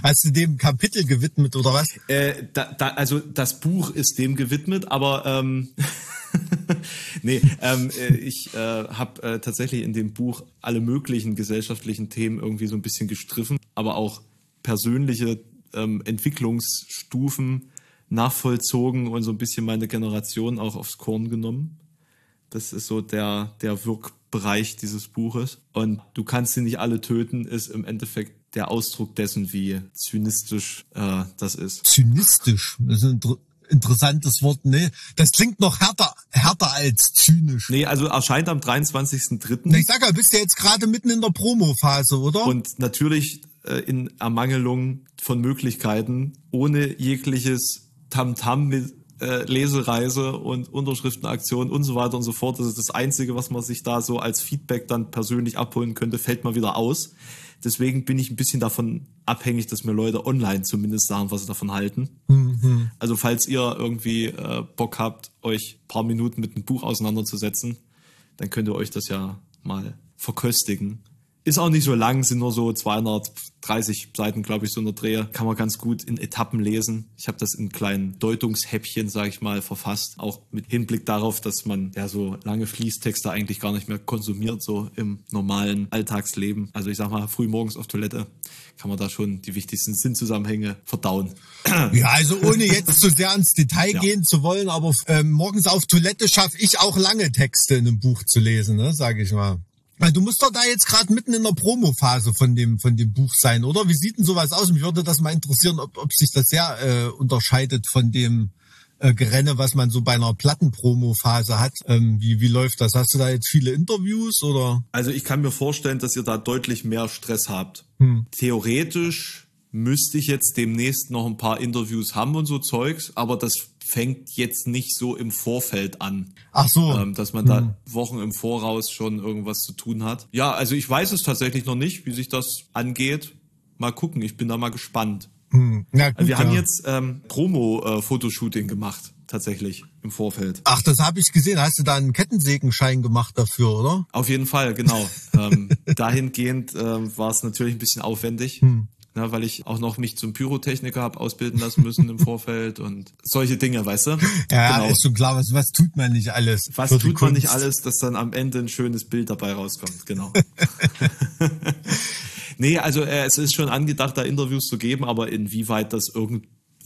Hast du dem Kapitel gewidmet oder was? äh, da, da, also das Buch ist dem gewidmet, aber ähm, [LAUGHS] nee, ähm, äh, ich äh, habe äh, tatsächlich in dem Buch alle möglichen gesellschaftlichen Themen irgendwie so ein bisschen gestriffen, aber auch persönliche ähm, Entwicklungsstufen nachvollzogen und so ein bisschen meine Generation auch aufs Korn genommen. Das ist so der, der Wirkbereich dieses Buches. Und du kannst sie nicht alle töten, ist im Endeffekt der Ausdruck dessen, wie zynistisch äh, das ist. Zynistisch. Das ist ein inter interessantes Wort. Nee, das klingt noch härter, härter als zynisch. Nee, also erscheint am 23.03. Na, Ich sag ja, bist ja jetzt gerade mitten in der Promo-Phase, oder? Und natürlich äh, in Ermangelung von Möglichkeiten, ohne jegliches Tamtam mit äh, Lesereise und Unterschriftenaktion und so weiter und so fort. Das ist das Einzige, was man sich da so als Feedback dann persönlich abholen könnte, fällt mal wieder aus. Deswegen bin ich ein bisschen davon abhängig, dass mir Leute online zumindest sagen, was sie davon halten. Also falls ihr irgendwie äh, Bock habt, euch paar Minuten mit einem Buch auseinanderzusetzen, dann könnt ihr euch das ja mal verköstigen. Ist auch nicht so lang, sind nur so 230 Seiten, glaube ich, so in der Drehe. Kann man ganz gut in Etappen lesen. Ich habe das in kleinen Deutungshäppchen, sage ich mal, verfasst. Auch mit Hinblick darauf, dass man ja so lange Fließtexte eigentlich gar nicht mehr konsumiert, so im normalen Alltagsleben. Also ich sag mal, früh morgens auf Toilette kann man da schon die wichtigsten Sinnzusammenhänge verdauen. Ja, also ohne jetzt zu sehr ins Detail [LAUGHS] Ja. gehen zu wollen, aber ähm, morgens auf Toilette schaffe ich auch lange Texte in einem Buch zu lesen, ne, sage ich mal. Weil du musst doch da jetzt gerade mitten in der Promophase von dem von dem Buch sein, oder? Wie sieht denn sowas aus? Mich würde das mal interessieren, ob, ob sich das sehr äh, unterscheidet von dem äh, Gerenne, was man so bei einer Plattenpromo-Phase hat. Ähm, wie, wie läuft das? Hast du da jetzt viele Interviews oder? Also ich kann mir vorstellen, dass ihr da deutlich mehr Stress habt. Theoretisch müsste ich jetzt demnächst noch ein paar Interviews haben und so Zeugs, aber das fängt jetzt nicht so im Vorfeld an, Ach so. ähm, dass man da Wochen im Voraus schon irgendwas zu tun hat. Ja, also ich weiß es tatsächlich noch nicht, wie sich das angeht. Mal gucken, ich bin da mal gespannt. Hm. Na gut, Also wir haben ja. jetzt ähm, Promo-Fotoshooting gemacht, tatsächlich im Vorfeld. Ach, das habe ich gesehen. Hast du da einen Kettensägenschein gemacht dafür, oder? Auf jeden Fall, genau. ähm, [LAUGHS] dahingehend ähm, war es natürlich ein bisschen aufwendig, Hm. Ne, weil ich auch noch mich zum Pyrotechniker habe ausbilden lassen müssen im Vorfeld und solche Dinge, weißt du? Ja, genau. ist schon klar. Was, was tut man nicht alles? Was tut man nicht alles, dass dann am Ende ein schönes Bild dabei rauskommt, genau. [LAUGHS] [LAUGHS] nee, also äh, es ist schon angedacht, da Interviews zu geben, aber inwieweit das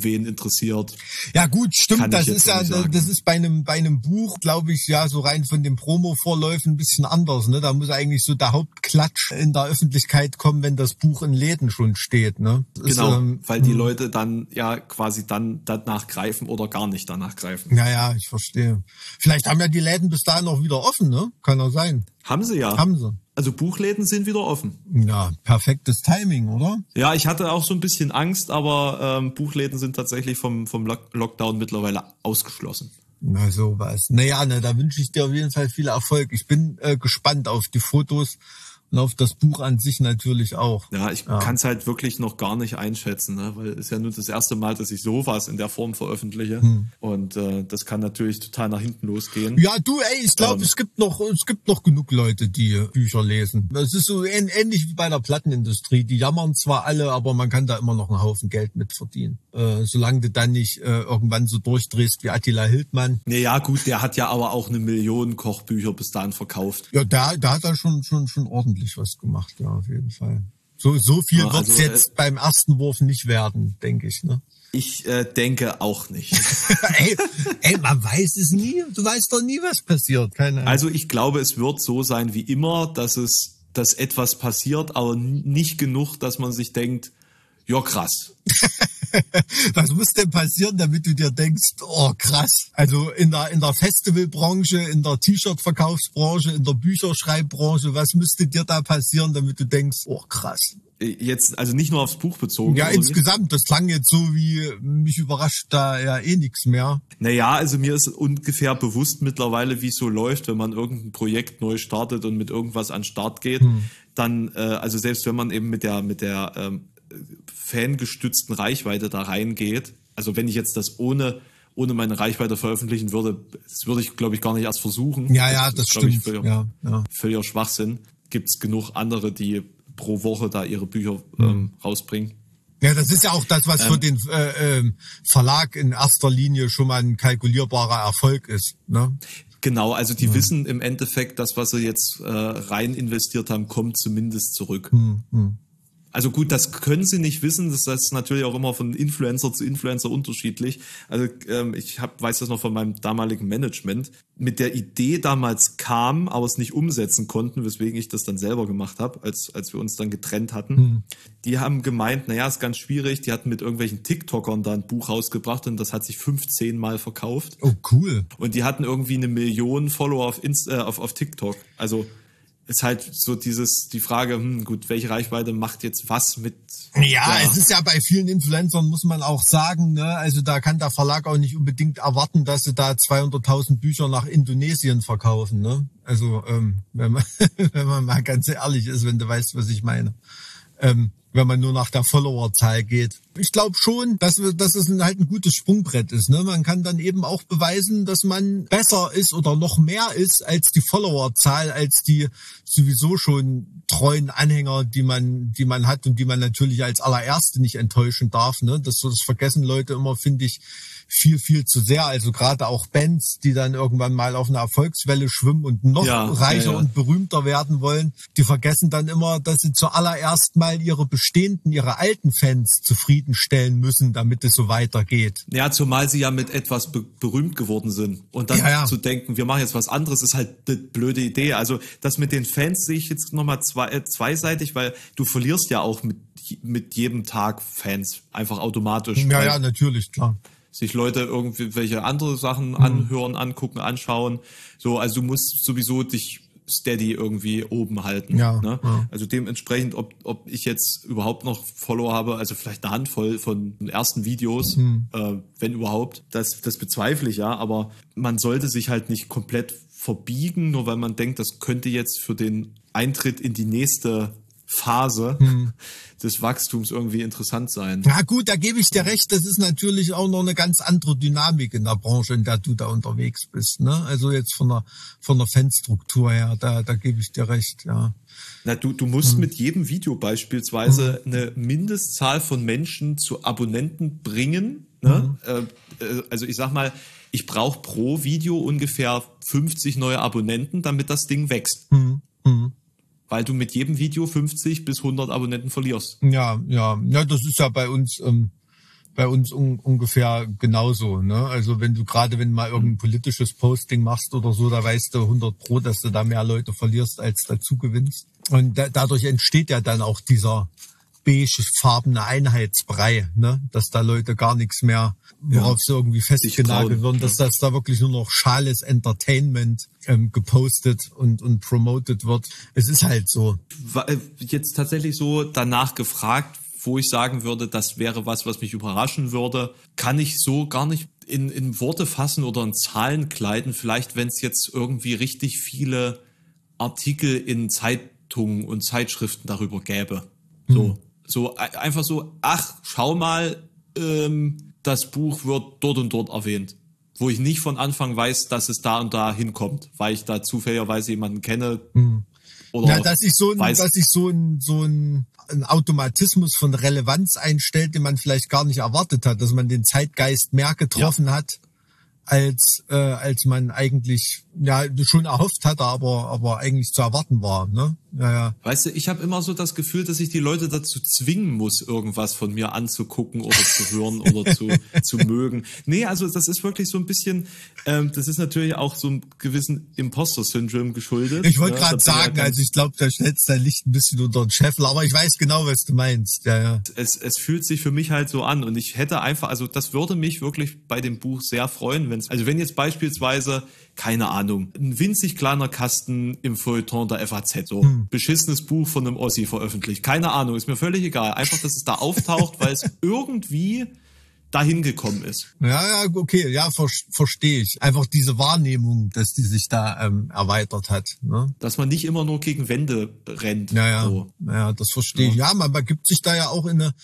irgendwen interessiert. Ja gut, stimmt. Das ist ja, sagen. das ist bei einem bei einem Buch, glaube ich, ja so rein von den Promo-Vorläufen ein bisschen anders. Ne, da muss eigentlich so der Hauptklatsch in der Öffentlichkeit kommen, wenn das Buch in Läden schon steht. Ne, Das ist, Genau, ähm, weil die Leute dann ja quasi dann danach greifen oder gar nicht danach greifen. ja, ja, ich verstehe. Vielleicht haben ja die Läden bis dahin auch wieder offen, ne? Kann auch sein. Haben sie ja. Haben sie. Also Buchläden sind wieder offen. Ja, perfektes Timing, oder? Ja, ich hatte auch so ein bisschen Angst, aber ähm, Buchläden sind tatsächlich vom, vom Lock Lockdown mittlerweile ausgeschlossen. Na sowas. Naja, ne, da wünsche ich dir auf jeden Fall viel Erfolg. Ich bin äh, gespannt auf die Fotos und auf das Buch an sich natürlich auch. Ja, ich kann es halt wirklich noch gar nicht einschätzen, ne? weil es ist ja nur das erste Mal, dass ich sowas in der Form veröffentliche. Und äh, das kann natürlich total nach hinten losgehen. Ja, du, ey, ich glaube, Ähm. es gibt noch, es gibt noch genug Leute, die Bücher lesen. Das ist so ähn ähnlich wie bei der Plattenindustrie. Die jammern zwar alle, aber man kann da immer noch einen Haufen Geld mit verdienen. Äh, solange du dann nicht äh, irgendwann so durchdrehst wie Attila Hildmann. Nee, ja, gut, der hat ja aber auch eine Million Kochbücher bis dahin verkauft. Ja, da, da hat er schon, schon, schon ordentlich was gemacht, ja, auf jeden Fall. So, so viel Ja, wird's also, jetzt beim ersten Wurf nicht werden, denke ich, ne? Ich äh, denke auch nicht. [LAUGHS] ey, ey, man weiß es nie. Du weißt doch nie, was passiert. Keine Ahnung. Also ich glaube, es wird so sein wie immer, dass es, dass etwas passiert, aber nicht genug, dass man sich denkt, ja krass. [LAUGHS] [LAUGHS] Was muss denn passieren, damit du dir denkst, oh krass. Also in der, in der Festivalbranche, in der T-Shirt-Verkaufsbranche, in der Bücherschreibbranche, was müsste dir da passieren, damit du denkst, oh krass. Jetzt, also nicht nur aufs Buch bezogen. Ja, insgesamt, das klang jetzt so wie, mich überrascht da ja eh nichts mehr. Naja, also mir ist ungefähr bewusst mittlerweile, wie es so läuft, wenn man irgendein Projekt neu startet und mit irgendwas an den Start geht, dann, äh, also selbst wenn man eben mit der, mit der ähm, fangestützten Reichweite da reingeht, also wenn ich jetzt das ohne, ohne meine Reichweite veröffentlichen würde, das würde ich, glaube ich, gar nicht erst versuchen. Ja, ja, das ist, glaub ich, stimmt. völliger, Ja, ja. völliger Schwachsinn. Gibt es genug andere, die pro Woche da ihre Bücher ähm, rausbringen. Ja, das ist ja auch das, was für den äh, ähm, Verlag in erster Linie schon mal ein kalkulierbarer Erfolg ist. Ne? Genau, also die wissen im Endeffekt, das, was sie jetzt äh, rein investiert haben, kommt zumindest zurück. Hm, Also gut, das können sie nicht wissen. Das ist natürlich auch immer von Influencer zu Influencer unterschiedlich. Also ähm, ich hab, weiß das noch von meinem damaligen Management. Mit der Idee damals kam, aber es nicht umsetzen konnten, weswegen ich das dann selber gemacht habe, als, als wir uns dann getrennt hatten. Die haben gemeint, naja, ist ganz schwierig. Die hatten mit irgendwelchen TikTokern da ein Buch rausgebracht und das hat sich 15 Mal verkauft. Oh, cool. Und die hatten irgendwie eine Million Follower auf, Inst äh, auf, auf TikTok. Also ist halt so dieses, die Frage, hm, gut, welche Reichweite macht jetzt was mit. Ja, es ist ja bei vielen Influencern, muss man auch sagen, ne? also da kann der Verlag auch nicht unbedingt erwarten, dass sie da 200.000 Bücher nach Indonesien verkaufen. Ne? Also ähm, wenn, man, [LAUGHS] wenn man mal ganz ehrlich ist, wenn du weißt, was ich meine. Ähm, wenn man nur nach der Followerzahl geht. Ich glaube schon, dass, wir, dass es ein, halt ein gutes Sprungbrett ist. Ne? Man kann dann eben auch beweisen, dass man besser ist oder noch mehr ist als die Followerzahl, als die sowieso schon treuen Anhänger, die man, die man hat und die man natürlich als allererste nicht enttäuschen darf. Ne? Das, das vergessen Leute immer, finde ich, viel, viel zu sehr. Also gerade auch Bands, die dann irgendwann mal auf einer Erfolgswelle schwimmen und noch Ja, reicher ja, ja. und berühmter werden wollen, die vergessen dann immer, dass sie zuallererst mal ihre bestehenden, ihre alten Fans zufriedenstellen müssen, damit es so weitergeht. Ja, zumal sie ja mit etwas be berühmt geworden sind. Und dann Ja, ja. zu denken, wir machen jetzt was anderes, ist halt eine blöde Idee. Also das mit den Fans sehe ich jetzt nochmal zwei, äh, zweiseitig, weil du verlierst ja auch mit, mit jedem Tag Fans einfach automatisch. Ja, ja, natürlich, klar. sich Leute irgendwie welche andere Sachen Mhm. anhören, angucken, anschauen. So, also du musst sowieso dich steady irgendwie oben halten. Ja, ne? ja. Also dementsprechend, ob, ob ich jetzt überhaupt noch Follower habe, also vielleicht eine Handvoll von den ersten Videos, Mhm. äh, wenn überhaupt, das, das bezweifle ich ja, aber man sollte sich halt nicht komplett verbiegen, nur weil man denkt, das könnte jetzt für den Eintritt in die nächste Phase Mhm. des Wachstums irgendwie interessant sein. Ja gut, da gebe ich dir recht, das ist natürlich auch noch eine ganz andere Dynamik in der Branche, in der du da unterwegs bist. Ne? Also jetzt von der, von der Fanstruktur her, da, da gebe ich dir recht, ja. Na, du, du musst mit jedem Video beispielsweise eine Mindestzahl von Menschen zu Abonnenten bringen. Ne? Mhm. Äh, äh, also ich sag mal, ich brauche pro Video ungefähr 50 neue Abonnenten, damit das Ding wächst. Weil du mit jedem Video 50 bis 100 Abonnenten verlierst. Ja, ja, ja, das ist ja bei uns, ähm, bei uns un ungefähr genauso. Ne? Also wenn du gerade, wenn du mal irgendein politisches Posting machst oder so, da weißt du 100 pro, dass du da mehr Leute verlierst, als dazu gewinnst. Und da, dadurch entsteht ja dann auch dieser beigefarbene Einheitsbrei, ne? dass da Leute gar nichts mehr, worauf sie irgendwie festgenagelt werden, dass das da wirklich nur noch schales Entertainment ähm, gepostet und, und promoted wird. Es ist halt so. Äh, Jetzt tatsächlich so danach gefragt, wo ich sagen würde, das wäre was, was mich überraschen würde, kann ich so gar nicht in, in Worte fassen oder in Zahlen kleiden. Vielleicht, wenn es jetzt irgendwie richtig viele Artikel in Zeitungen und Zeitschriften darüber gäbe. So, so e- einfach so, ach, schau mal, ähm, das Buch wird dort und dort erwähnt. Wo ich nicht von Anfang weiß, dass es da und da hinkommt, weil ich da zufälligerweise jemanden kenne. Oder Ja, dass sich so ein, weiß, dass sich so ein, so ein, ein Automatismus von Relevanz einstellt, den man vielleicht gar nicht erwartet hat, dass man den Zeitgeist mehr getroffen hat, als, äh, als man eigentlich, ja, schon erhofft hatte, aber, aber eigentlich zu erwarten war, ne? Ja, ja. Weißt du, ich habe immer so das Gefühl, dass ich die Leute dazu zwingen muss, irgendwas von mir anzugucken oder zu hören [LAUGHS] oder zu, zu mögen. Nee, also das ist wirklich so ein bisschen, ähm, das ist natürlich auch so einem gewissen Imposter-Syndrom geschuldet. Ich wollte ne? gerade ja sagen, ganz- also ich glaube, da stellst dein Licht ein bisschen unter den Scheffel, aber ich weiß genau, was du meinst. Ja, ja. es, es fühlt sich für mich halt so an und ich hätte einfach, also das würde mich wirklich bei dem Buch sehr freuen, wenn es, also wenn jetzt beispielsweise, keine Ahnung, ein winzig kleiner Kasten im Feuilleton der FAZ, so beschissenes Buch von einem Ossi veröffentlicht, keine Ahnung, ist mir völlig egal, einfach, dass es da auftaucht, weil es [LAUGHS] irgendwie dahin gekommen ist. Ja, ja, okay, ja, ver verstehe ich. Einfach diese Wahrnehmung, dass die sich da ähm, erweitert hat. Ne? Dass man nicht immer nur gegen Wände rennt. Ja, ja, So. ja, das verstehe ich. Ja, man begibt sich da ja auch in eine,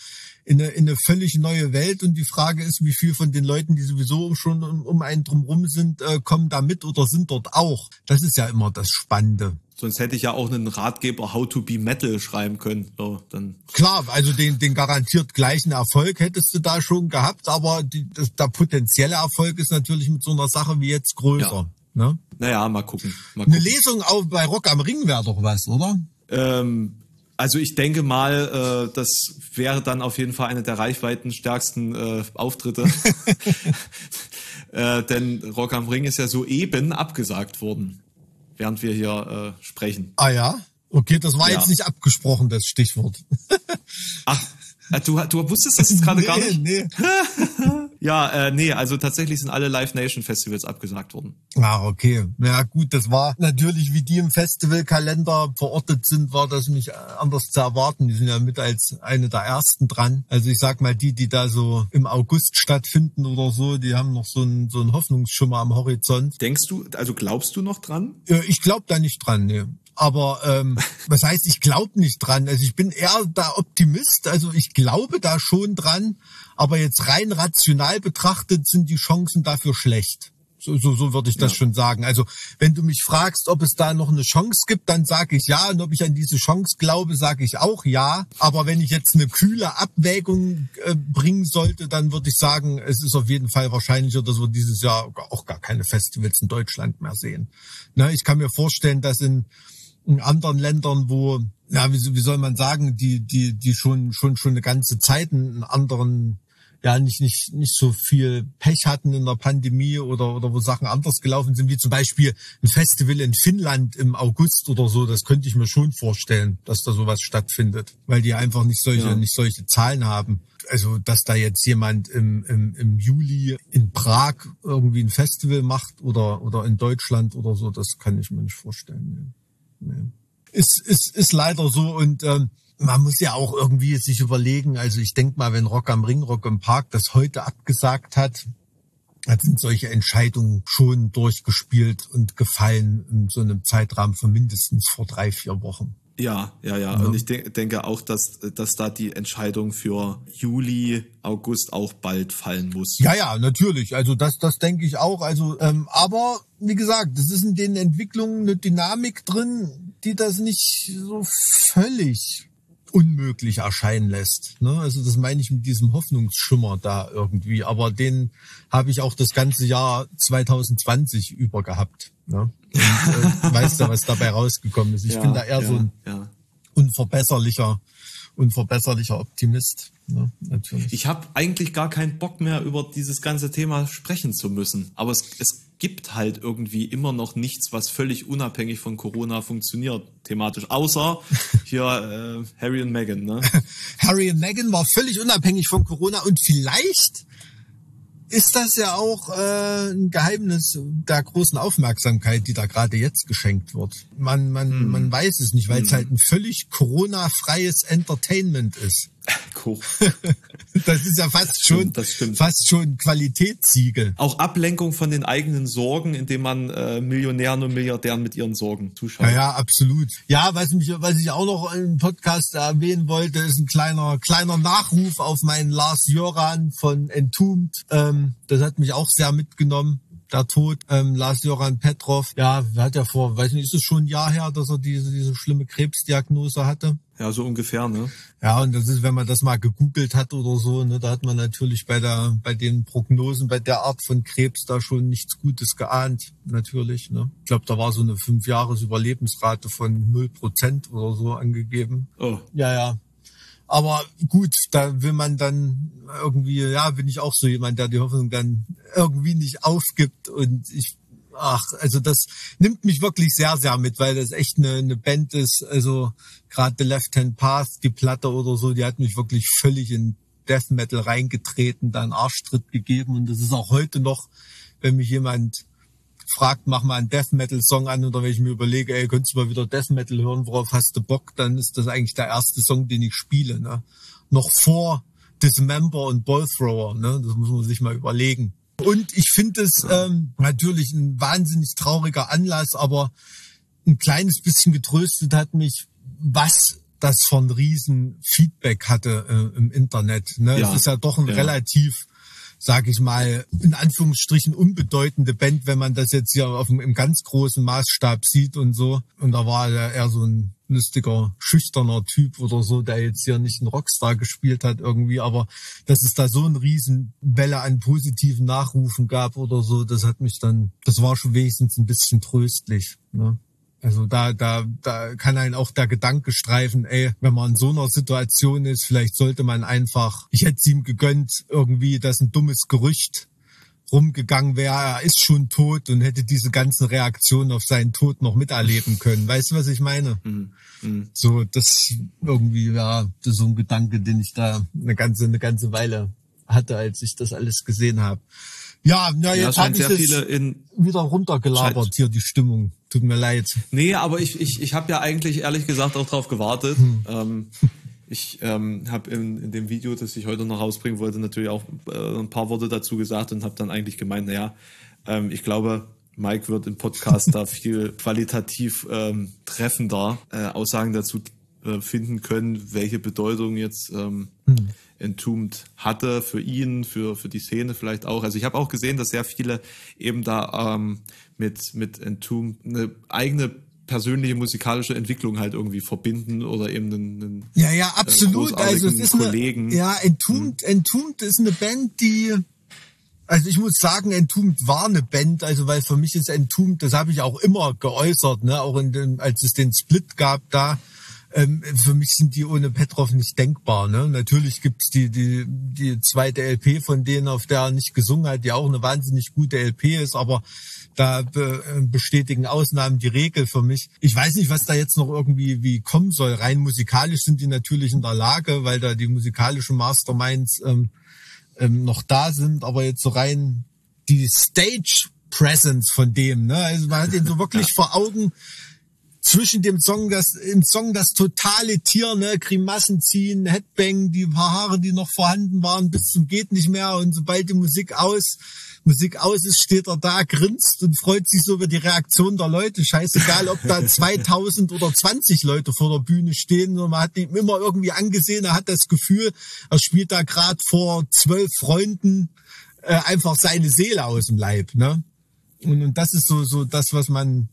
in eine, in eine völlig neue Welt und die Frage ist, wie viel von den Leuten, die sowieso schon um, um einen drumrum sind, äh, kommen da mit oder sind dort auch. Das ist ja immer das Spannende. Sonst hätte ich ja auch einen Ratgeber How to be Metal schreiben können. So, dann Klar, also den, den garantiert gleichen Erfolg hättest du da schon gehabt, aber die, das, der potenzielle Erfolg ist natürlich mit so einer Sache wie jetzt größer. Ja. Ne? Naja, mal gucken. Mal Eine gucken. Lesung auch bei Rock am Ring wäre doch was, oder? Ähm, also ich denke mal, äh, das wäre dann auf jeden Fall eine der reichweitenstärksten äh, Auftritte. [LAUGHS] äh, denn Rock am Ring ist ja soeben abgesagt worden, während wir hier äh, sprechen. Ah ja? Okay, das war Ja. jetzt nicht abgesprochen, das Stichwort. Ach, äh, du, du wusstest das jetzt gerade [LAUGHS] gar nicht? nee. [LAUGHS] Ja, äh, nee, also tatsächlich sind alle Live Nation Festivals abgesagt worden. Ah, okay. Ja gut, das war natürlich, wie die im Festivalkalender verortet sind, war das nicht anders zu erwarten. Die sind ja mit als eine der ersten dran. Also ich sag mal, die, die da so im August stattfinden oder so, die haben noch so einen, so einen Hoffnungsschimmer am Horizont. Denkst du, also glaubst du noch dran? Äh, Ich glaube da nicht dran, nee. Aber ähm, [LAUGHS] was heißt, ich glaube nicht dran? Also ich bin eher da Optimist. Also ich glaube da schon dran. Aber jetzt rein rational betrachtet sind die Chancen dafür schlecht. So, so, so würde ich das Ja. schon sagen. Also wenn du mich fragst, ob es da noch eine Chance gibt, dann sage ich ja. Und ob ich an diese Chance glaube, sage ich auch ja. Aber wenn ich jetzt eine kühle Abwägung äh, bringen sollte, dann würde ich sagen, es ist auf jeden Fall wahrscheinlicher, dass wir dieses Jahr auch gar keine Festivals in Deutschland mehr sehen. Ne, ich kann mir vorstellen, dass in, in anderen Ländern, wo, ja, wie, wie soll man sagen, die, die, die schon, schon, schon eine ganze Zeit einen anderen, ja, nicht, nicht, nicht so viel Pech hatten in der Pandemie oder, oder wo Sachen anders gelaufen sind, wie zum Beispiel ein Festival in Finnland im August oder so, das könnte ich mir schon vorstellen, dass da sowas stattfindet, weil die einfach nicht solche, Ja. nicht solche Zahlen haben. Also, dass da jetzt jemand im, im, im Juli in Prag irgendwie ein Festival macht oder, oder in Deutschland oder so, das kann ich mir nicht vorstellen. Nee. Ist, ist, ist leider so und ähm, man muss ja auch irgendwie sich überlegen, also ich denke mal, wenn Rock am Ring, Rock im Park das heute abgesagt hat, dann sind solche Entscheidungen schon durchgespielt und gefallen in so einem Zeitrahmen von mindestens vor drei, vier Wochen. Ja, ja, ja. Und ich de denke auch, dass, dass da die Entscheidung für Juli, August auch bald fallen muss. Ja, ja, natürlich. Also das, das denke ich auch. Also, ähm, aber wie gesagt, es ist in den Entwicklungen eine Dynamik drin, die das nicht so völlig unmöglich erscheinen lässt. Ne? Also das meine ich mit diesem Hoffnungsschimmer da irgendwie. Aber den habe ich auch das ganze Jahr 2020 über gehabt. Ne? Und, äh, weißt du, was dabei rausgekommen ist? Ich ja, bin da eher ja, so ein Ja. unverbesserlicher, unverbesserlicher Optimist. Ne? Ich habe eigentlich gar keinen Bock mehr, über dieses ganze Thema sprechen zu müssen. Aber es, es gibt halt irgendwie immer noch nichts, was völlig unabhängig von Corona funktioniert, thematisch. Außer [LAUGHS] hier äh, Harry und Meghan, ne? [LAUGHS] Harry und Meghan war völlig unabhängig von Corona und vielleicht ist das ja auch äh, ein Geheimnis der großen Aufmerksamkeit, die da gerade jetzt geschenkt wird. Man, man, Hm. man weiß es nicht, weil es halt ein völlig Corona-freies Entertainment ist. [LAUGHS] Cool. [LAUGHS] Das ist ja fast schon, Stimmt, das stimmt. fast schon Qualitätssiegel. Auch Ablenkung von den eigenen Sorgen, indem man äh, Millionären und Milliardären mit ihren Sorgen zuschaut. Ja, ja, absolut. Ja, was mich, was ich auch noch im Podcast erwähnen wollte, ist ein kleiner, kleiner Nachruf auf meinen Lars Joran von Entombed. Ähm, das hat mich auch sehr mitgenommen. Der Tod, ähm, Lars Joran Petrov. Ja, hat ja vor, weiß nicht, ist es schon ein Jahr her, dass er diese, diese schlimme Krebsdiagnose hatte? Ja, so ungefähr, ne? Ja, und das ist, wenn man das mal gegoogelt hat oder so, ne, da hat man natürlich bei der, bei den Prognosen, bei der Art von Krebs da schon nichts Gutes geahnt, natürlich, ne. Ich glaube, da war so eine fünf Jahres Überlebensrate von null Prozent oder so angegeben. Oh. Ja, ja. Aber gut, da will man dann irgendwie, ja, bin ich auch so jemand, der die Hoffnung dann irgendwie nicht aufgibt und ich, ach, also das nimmt mich wirklich sehr, sehr mit, weil das echt eine, eine Band ist, also gerade The Left Hand Path, die Platte oder so, die hat mich wirklich völlig in Death Metal reingetreten, da einen Arschtritt gegeben und das ist auch heute noch, wenn mich jemand fragt, mach mal einen Death Metal Song an oder wenn ich mir überlege, ey, könntest du mal wieder Death Metal hören, worauf hast du Bock, dann ist das eigentlich der erste Song, den ich spiele, ne? Noch vor Dismember und Ball Thrower, ne? Das muss man sich mal überlegen. Und ich finde es ähm, natürlich ein wahnsinnig trauriger Anlass, aber ein kleines bisschen getröstet hat mich, was das von riesen Feedback hatte äh, im Internet. Ne? Ja. Es ist ja doch ein Ja. relativ sage ich mal, in Anführungsstrichen unbedeutende Band, wenn man das jetzt hier auf dem, im ganz großen Maßstab sieht und so. Und da war ja eher so ein lustiger, schüchterner Typ oder so, der jetzt hier nicht einen Rockstar gespielt hat irgendwie, aber dass es da so eine riesen Welle an positiven Nachrufen gab oder so, das hat mich dann, das war schon wenigstens ein bisschen tröstlich. Ne? Also da, da, da kann einen auch der Gedanke streifen, ey, wenn man in so einer Situation ist, vielleicht sollte man einfach, ich hätte es ihm gegönnt, irgendwie, dass ein dummes Gerücht rumgegangen wäre, er ist schon tot und hätte diese ganzen Reaktionen auf seinen Tod noch miterleben können. Weißt du, was ich meine? Mhm. Mhm. So, das irgendwie, ja, das ist so ein Gedanke, den ich da eine ganze, eine ganze Weile hatte, als ich das alles gesehen habe. Ja, na, jetzt ja, habe ich es wieder runtergelabert hier, die Stimmung. Tut mir leid. Nee, aber ich, ich, ich habe ja eigentlich ehrlich gesagt auch drauf gewartet. Hm. Ähm, ich ähm, habe in, in dem Video, das ich heute noch rausbringen wollte, natürlich auch äh, ein paar Worte dazu gesagt und habe dann eigentlich gemeint, naja, ähm, ich glaube, Mike wird im Podcast da [LAUGHS] viel qualitativ ähm, treffender äh, Aussagen dazu äh, finden können, welche Bedeutung jetzt ähm, hm. Entombed hatte für ihn, für, für die Szene vielleicht auch. Also ich habe auch gesehen, dass sehr viele eben da ähm, mit, mit Entombed eine eigene persönliche musikalische Entwicklung halt irgendwie verbinden oder eben einen, einen ja ja äh, absolut also es ist Kollegen. Eine, ja Entombed hm. Entombed ist eine Band die also ich muss sagen, Entombed war eine Band, also weil für mich ist Entombed, das habe ich auch immer geäußert, ne, auch in den, als es den Split gab da, ähm, für mich sind die ohne Petrov nicht denkbar. Ne? Natürlich gibt's die, die, die zweite LP von denen, auf der er nicht gesungen hat, die auch eine wahnsinnig gute LP ist, aber da be äh, bestätigen Ausnahmen die Regel für mich. Ich weiß nicht, was da jetzt noch irgendwie wie kommen soll. Rein musikalisch sind die natürlich in der Lage, weil da die musikalischen Masterminds ähm, ähm, noch da sind, aber jetzt so rein die Stage Presence von dem, ne? Also man hat ihn so wirklich vor Augen, zwischen dem Song, das, im Song das totale Tier, ne, Grimassen ziehen, Headbang, die paar Haare, die noch vorhanden waren, bis zum geht nicht mehr und sobald die Musik aus, Musik aus ist, steht er da, grinst und freut sich so über die Reaktion der Leute. Scheißegal, ob da [LAUGHS] 2000 oder 20 Leute vor der Bühne stehen. Man hat ihm immer irgendwie angesehen, er hat das Gefühl, er spielt da gerade vor zwölf Freunden äh, einfach seine Seele aus dem Leib, ne? Und, und das ist so, so das, was man,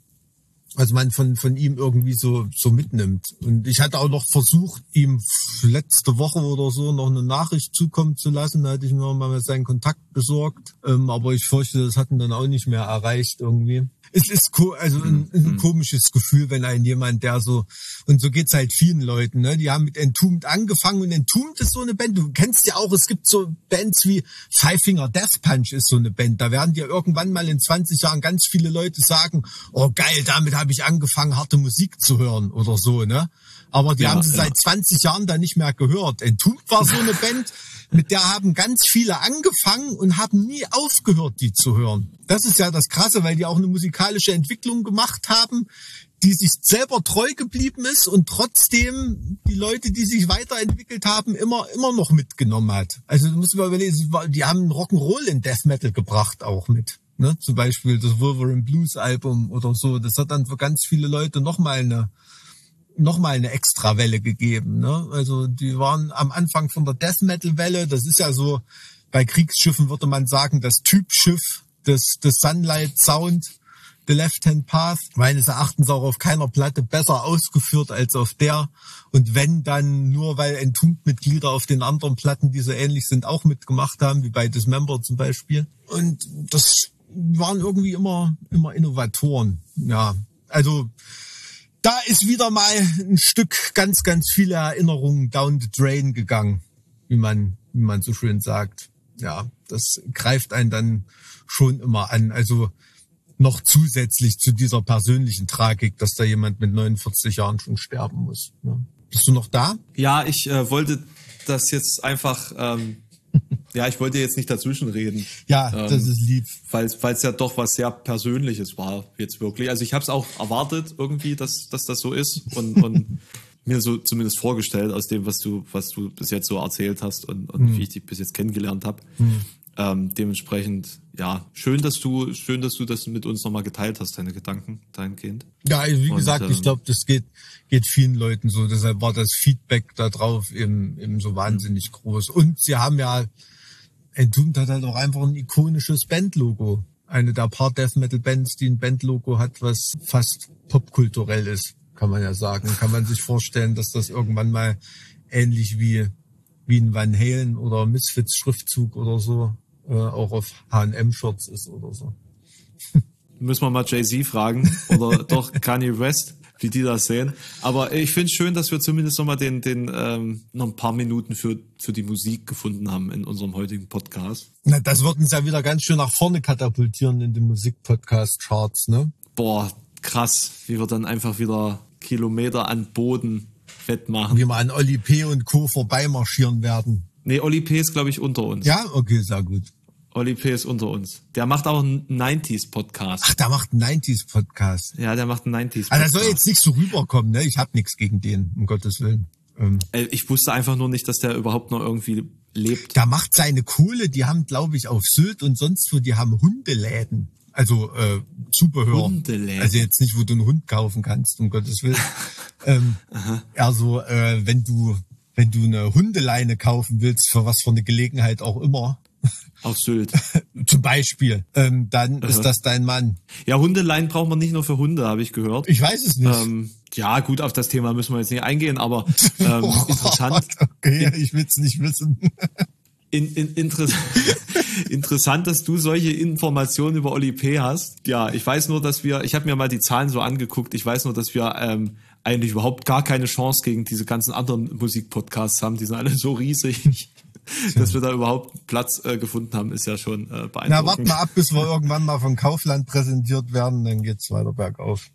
was man von, von ihm irgendwie so, so mitnimmt. Und ich hatte auch noch versucht, ihm letzte Woche oder so noch eine Nachricht zukommen zu lassen. Da hatte ich mir mal seinen Kontakt besorgt. Ähm, aber ich fürchte, das hatten dann auch nicht mehr erreicht irgendwie es ist also ein, ein mhm. komisches Gefühl, wenn ein jemand, der so, und so geht's halt vielen Leuten, ne? Die haben mit Entombed angefangen und Entombed ist so eine Band. Du kennst ja auch, es gibt so Bands wie Five Finger Death Punch ist so eine Band. Da werden dir irgendwann mal in 20 Jahren ganz viele Leute sagen, oh geil, damit habe ich angefangen, harte Musik zu hören oder so, ne? Aber die ja, haben sie ja. seit 20 Jahren da nicht mehr gehört. Entombed war so eine Band, mit der haben ganz viele angefangen und haben nie aufgehört, die zu hören. Das ist ja das Krasse, weil die auch eine musikalische Entwicklung gemacht haben, die sich selber treu geblieben ist und trotzdem die Leute, die sich weiterentwickelt haben, immer, immer noch mitgenommen hat. Also du musst mal überlegen, die haben Rock'n'Roll in Death Metal gebracht auch mit. Ne? Zum Beispiel das Wolverine Blues Album oder so. Das hat dann für ganz viele Leute nochmal eine, nochmal eine extra Welle gegeben. Ne? Also die waren am Anfang von der Death Metal Welle. Das ist ja so, bei Kriegsschiffen würde man sagen, das Typschiff des, des Sunlight Sound, The Left Hand Path, meines Erachtens auch auf keiner Platte besser ausgeführt als auf der. Und wenn dann nur, weil Entombed-Mitglieder auf den anderen Platten, die so ähnlich sind, auch mitgemacht haben, wie bei Dismember zum Beispiel. Und das waren irgendwie immer, immer Innovatoren. Ja, also da ist wieder mal ein Stück ganz, ganz viele Erinnerungen down the drain gegangen, wie man, wie man so schön sagt. Ja, das greift einen dann schon immer an. Also noch zusätzlich zu dieser persönlichen Tragik, dass da jemand mit 49 Jahren schon sterben muss. Ja. Bist du noch da? Ja, ich äh, wollte das jetzt einfach ähm, ja, ich wollte jetzt nicht dazwischen reden. Ja, ähm, das ist lieb. Weil es ja doch was sehr Persönliches war, jetzt wirklich. Also ich habe es auch erwartet irgendwie, dass, dass das so ist und, und [LAUGHS] mir so zumindest vorgestellt aus dem, was du, was du bis jetzt so erzählt hast und, und hm. wie ich dich bis jetzt kennengelernt habe. Hm. Ähm, dementsprechend, ja, schön, dass du, schön, dass du das mit uns nochmal geteilt hast, deine Gedanken dahingehend. Ja, also wie Und, gesagt, ähm, ich glaube, das geht, geht vielen Leuten so. Deshalb war das Feedback da drauf eben, eben so wahnsinnig groß. Und sie haben ja, Entombed hat halt auch einfach ein ikonisches Bandlogo. Eine der paar Death Metal Bands, die ein Bandlogo hat, was fast popkulturell ist. kann man ja sagen. Kann man sich vorstellen, dass das irgendwann mal ähnlich wie, wie ein Van Halen oder Misfits Schriftzug oder so äh, auch auf H&M-Shirts ist oder so. Müssen wir mal Jay-Z fragen oder doch Kanye West, wie die das sehen. Aber ich finde es schön, dass wir zumindest noch mal den, den ähm, noch ein paar Minuten für, für die Musik gefunden haben in unserem heutigen Podcast. Na, das wird uns ja wieder ganz schön nach vorne katapultieren in den Musikpodcast-Charts, ne? Boah, krass, wie wir dann einfach wieder Kilometer an Boden wettmachen. Wie wir an Oli P. und Co. vorbeimarschieren werden. Nee, Oli P. ist, glaube ich, unter uns. Ja, okay, sehr gut. Oli P. ist unter uns. Der macht auch einen 90s-Podcast. Ach, der macht einen 90s-Podcast. Ja, der macht einen 90s-Podcast. Also, das soll jetzt nicht so rüberkommen, ne? Ich hab nichts gegen den, um Gottes Willen. Ähm, Äh, Ich wusste einfach nur nicht, dass der überhaupt noch irgendwie lebt. der macht seine Kohle, die haben, glaube ich, auf Sylt und sonst wo, die haben Hundeläden. Also äh, Zubehör. Hundeläden. Also jetzt nicht, wo du einen Hund kaufen kannst, um Gottes Willen. [LAUGHS] ähm, also äh, wenn du wenn du eine Hundeleine kaufen willst, für was für eine Gelegenheit auch immer, Auf Sylt. [LAUGHS] zum Beispiel, ähm, dann ist das dein Mann. Ja, Hundeleien braucht man nicht nur für Hunde, habe ich gehört. Ich weiß es nicht. Ähm, ja, gut, auf das Thema müssen wir jetzt nicht eingehen, aber ähm, [LAUGHS] interessant, Okay, ich will's nicht wissen. [LAUGHS] in, in, inter interessant, dass du solche Informationen über Oli P. hast. Ja, ich weiß nur, dass wir, ich habe mir mal die Zahlen so angeguckt, ich weiß nur, dass wir ähm, eigentlich überhaupt gar keine Chance gegen diese ganzen anderen Musikpodcasts haben. Die sind alle so riesig. [LAUGHS] Dass wir da überhaupt Platz äh, gefunden haben, ist ja schon äh, beeindruckend. Na, wart mal ab, bis wir irgendwann mal von Kaufland präsentiert werden, dann geht's weiter bergauf.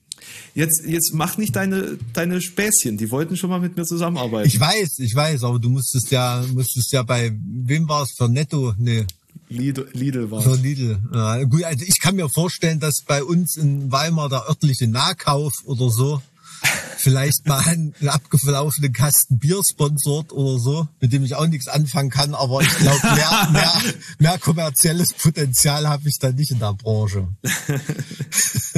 Jetzt, jetzt mach nicht deine, deine Späßchen. Die wollten schon mal mit mir zusammenarbeiten. Ich weiß, ich weiß, aber du musstest ja, musstest ja bei, wem war es, für Netto? Nee, Lidl, Lidl war für Lidl. Ja, gut, also ich kann mir vorstellen, dass bei uns in Weimar der örtliche Nahkauf oder so vielleicht mal einen abgelaufenen Kasten Bier sponsort oder so, mit dem ich auch nichts anfangen kann, aber ich glaube, mehr, mehr, mehr kommerzielles Potenzial habe ich da nicht in der Branche. [LAUGHS]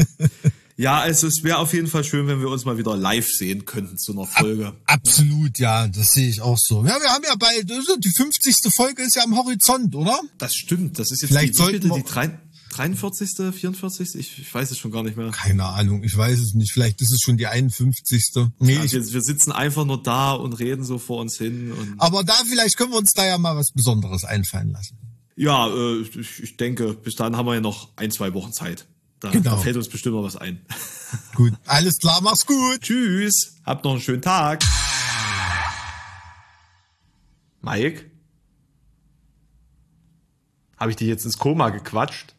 Ja, also es wäre auf jeden Fall schön, wenn wir uns mal wieder live sehen könnten zu einer Folge. Absolut, ja, das sehe ich auch so. Ja, wir haben ja bald, also die 50. Folge ist ja am Horizont, oder? Das stimmt. Das ist jetzt Vielleicht die, sollten die drei- 43., 44.? Ich, ich weiß es schon gar nicht mehr. Keine Ahnung, ich weiß es nicht. Vielleicht ist es schon die 51. Nee, Ja, wir, wir sitzen einfach nur da und reden so vor uns hin. Und aber da vielleicht können wir uns da ja mal was Besonderes einfallen lassen. ja, äh, ich, ich denke, bis dahin haben wir ja noch ein, zwei Wochen Zeit. Da, Genau. da fällt uns bestimmt mal was ein. [LAUGHS] Gut, alles klar, mach's gut. Tschüss, habt noch einen schönen Tag. Mike? Habe ich dich jetzt ins Koma gequatscht?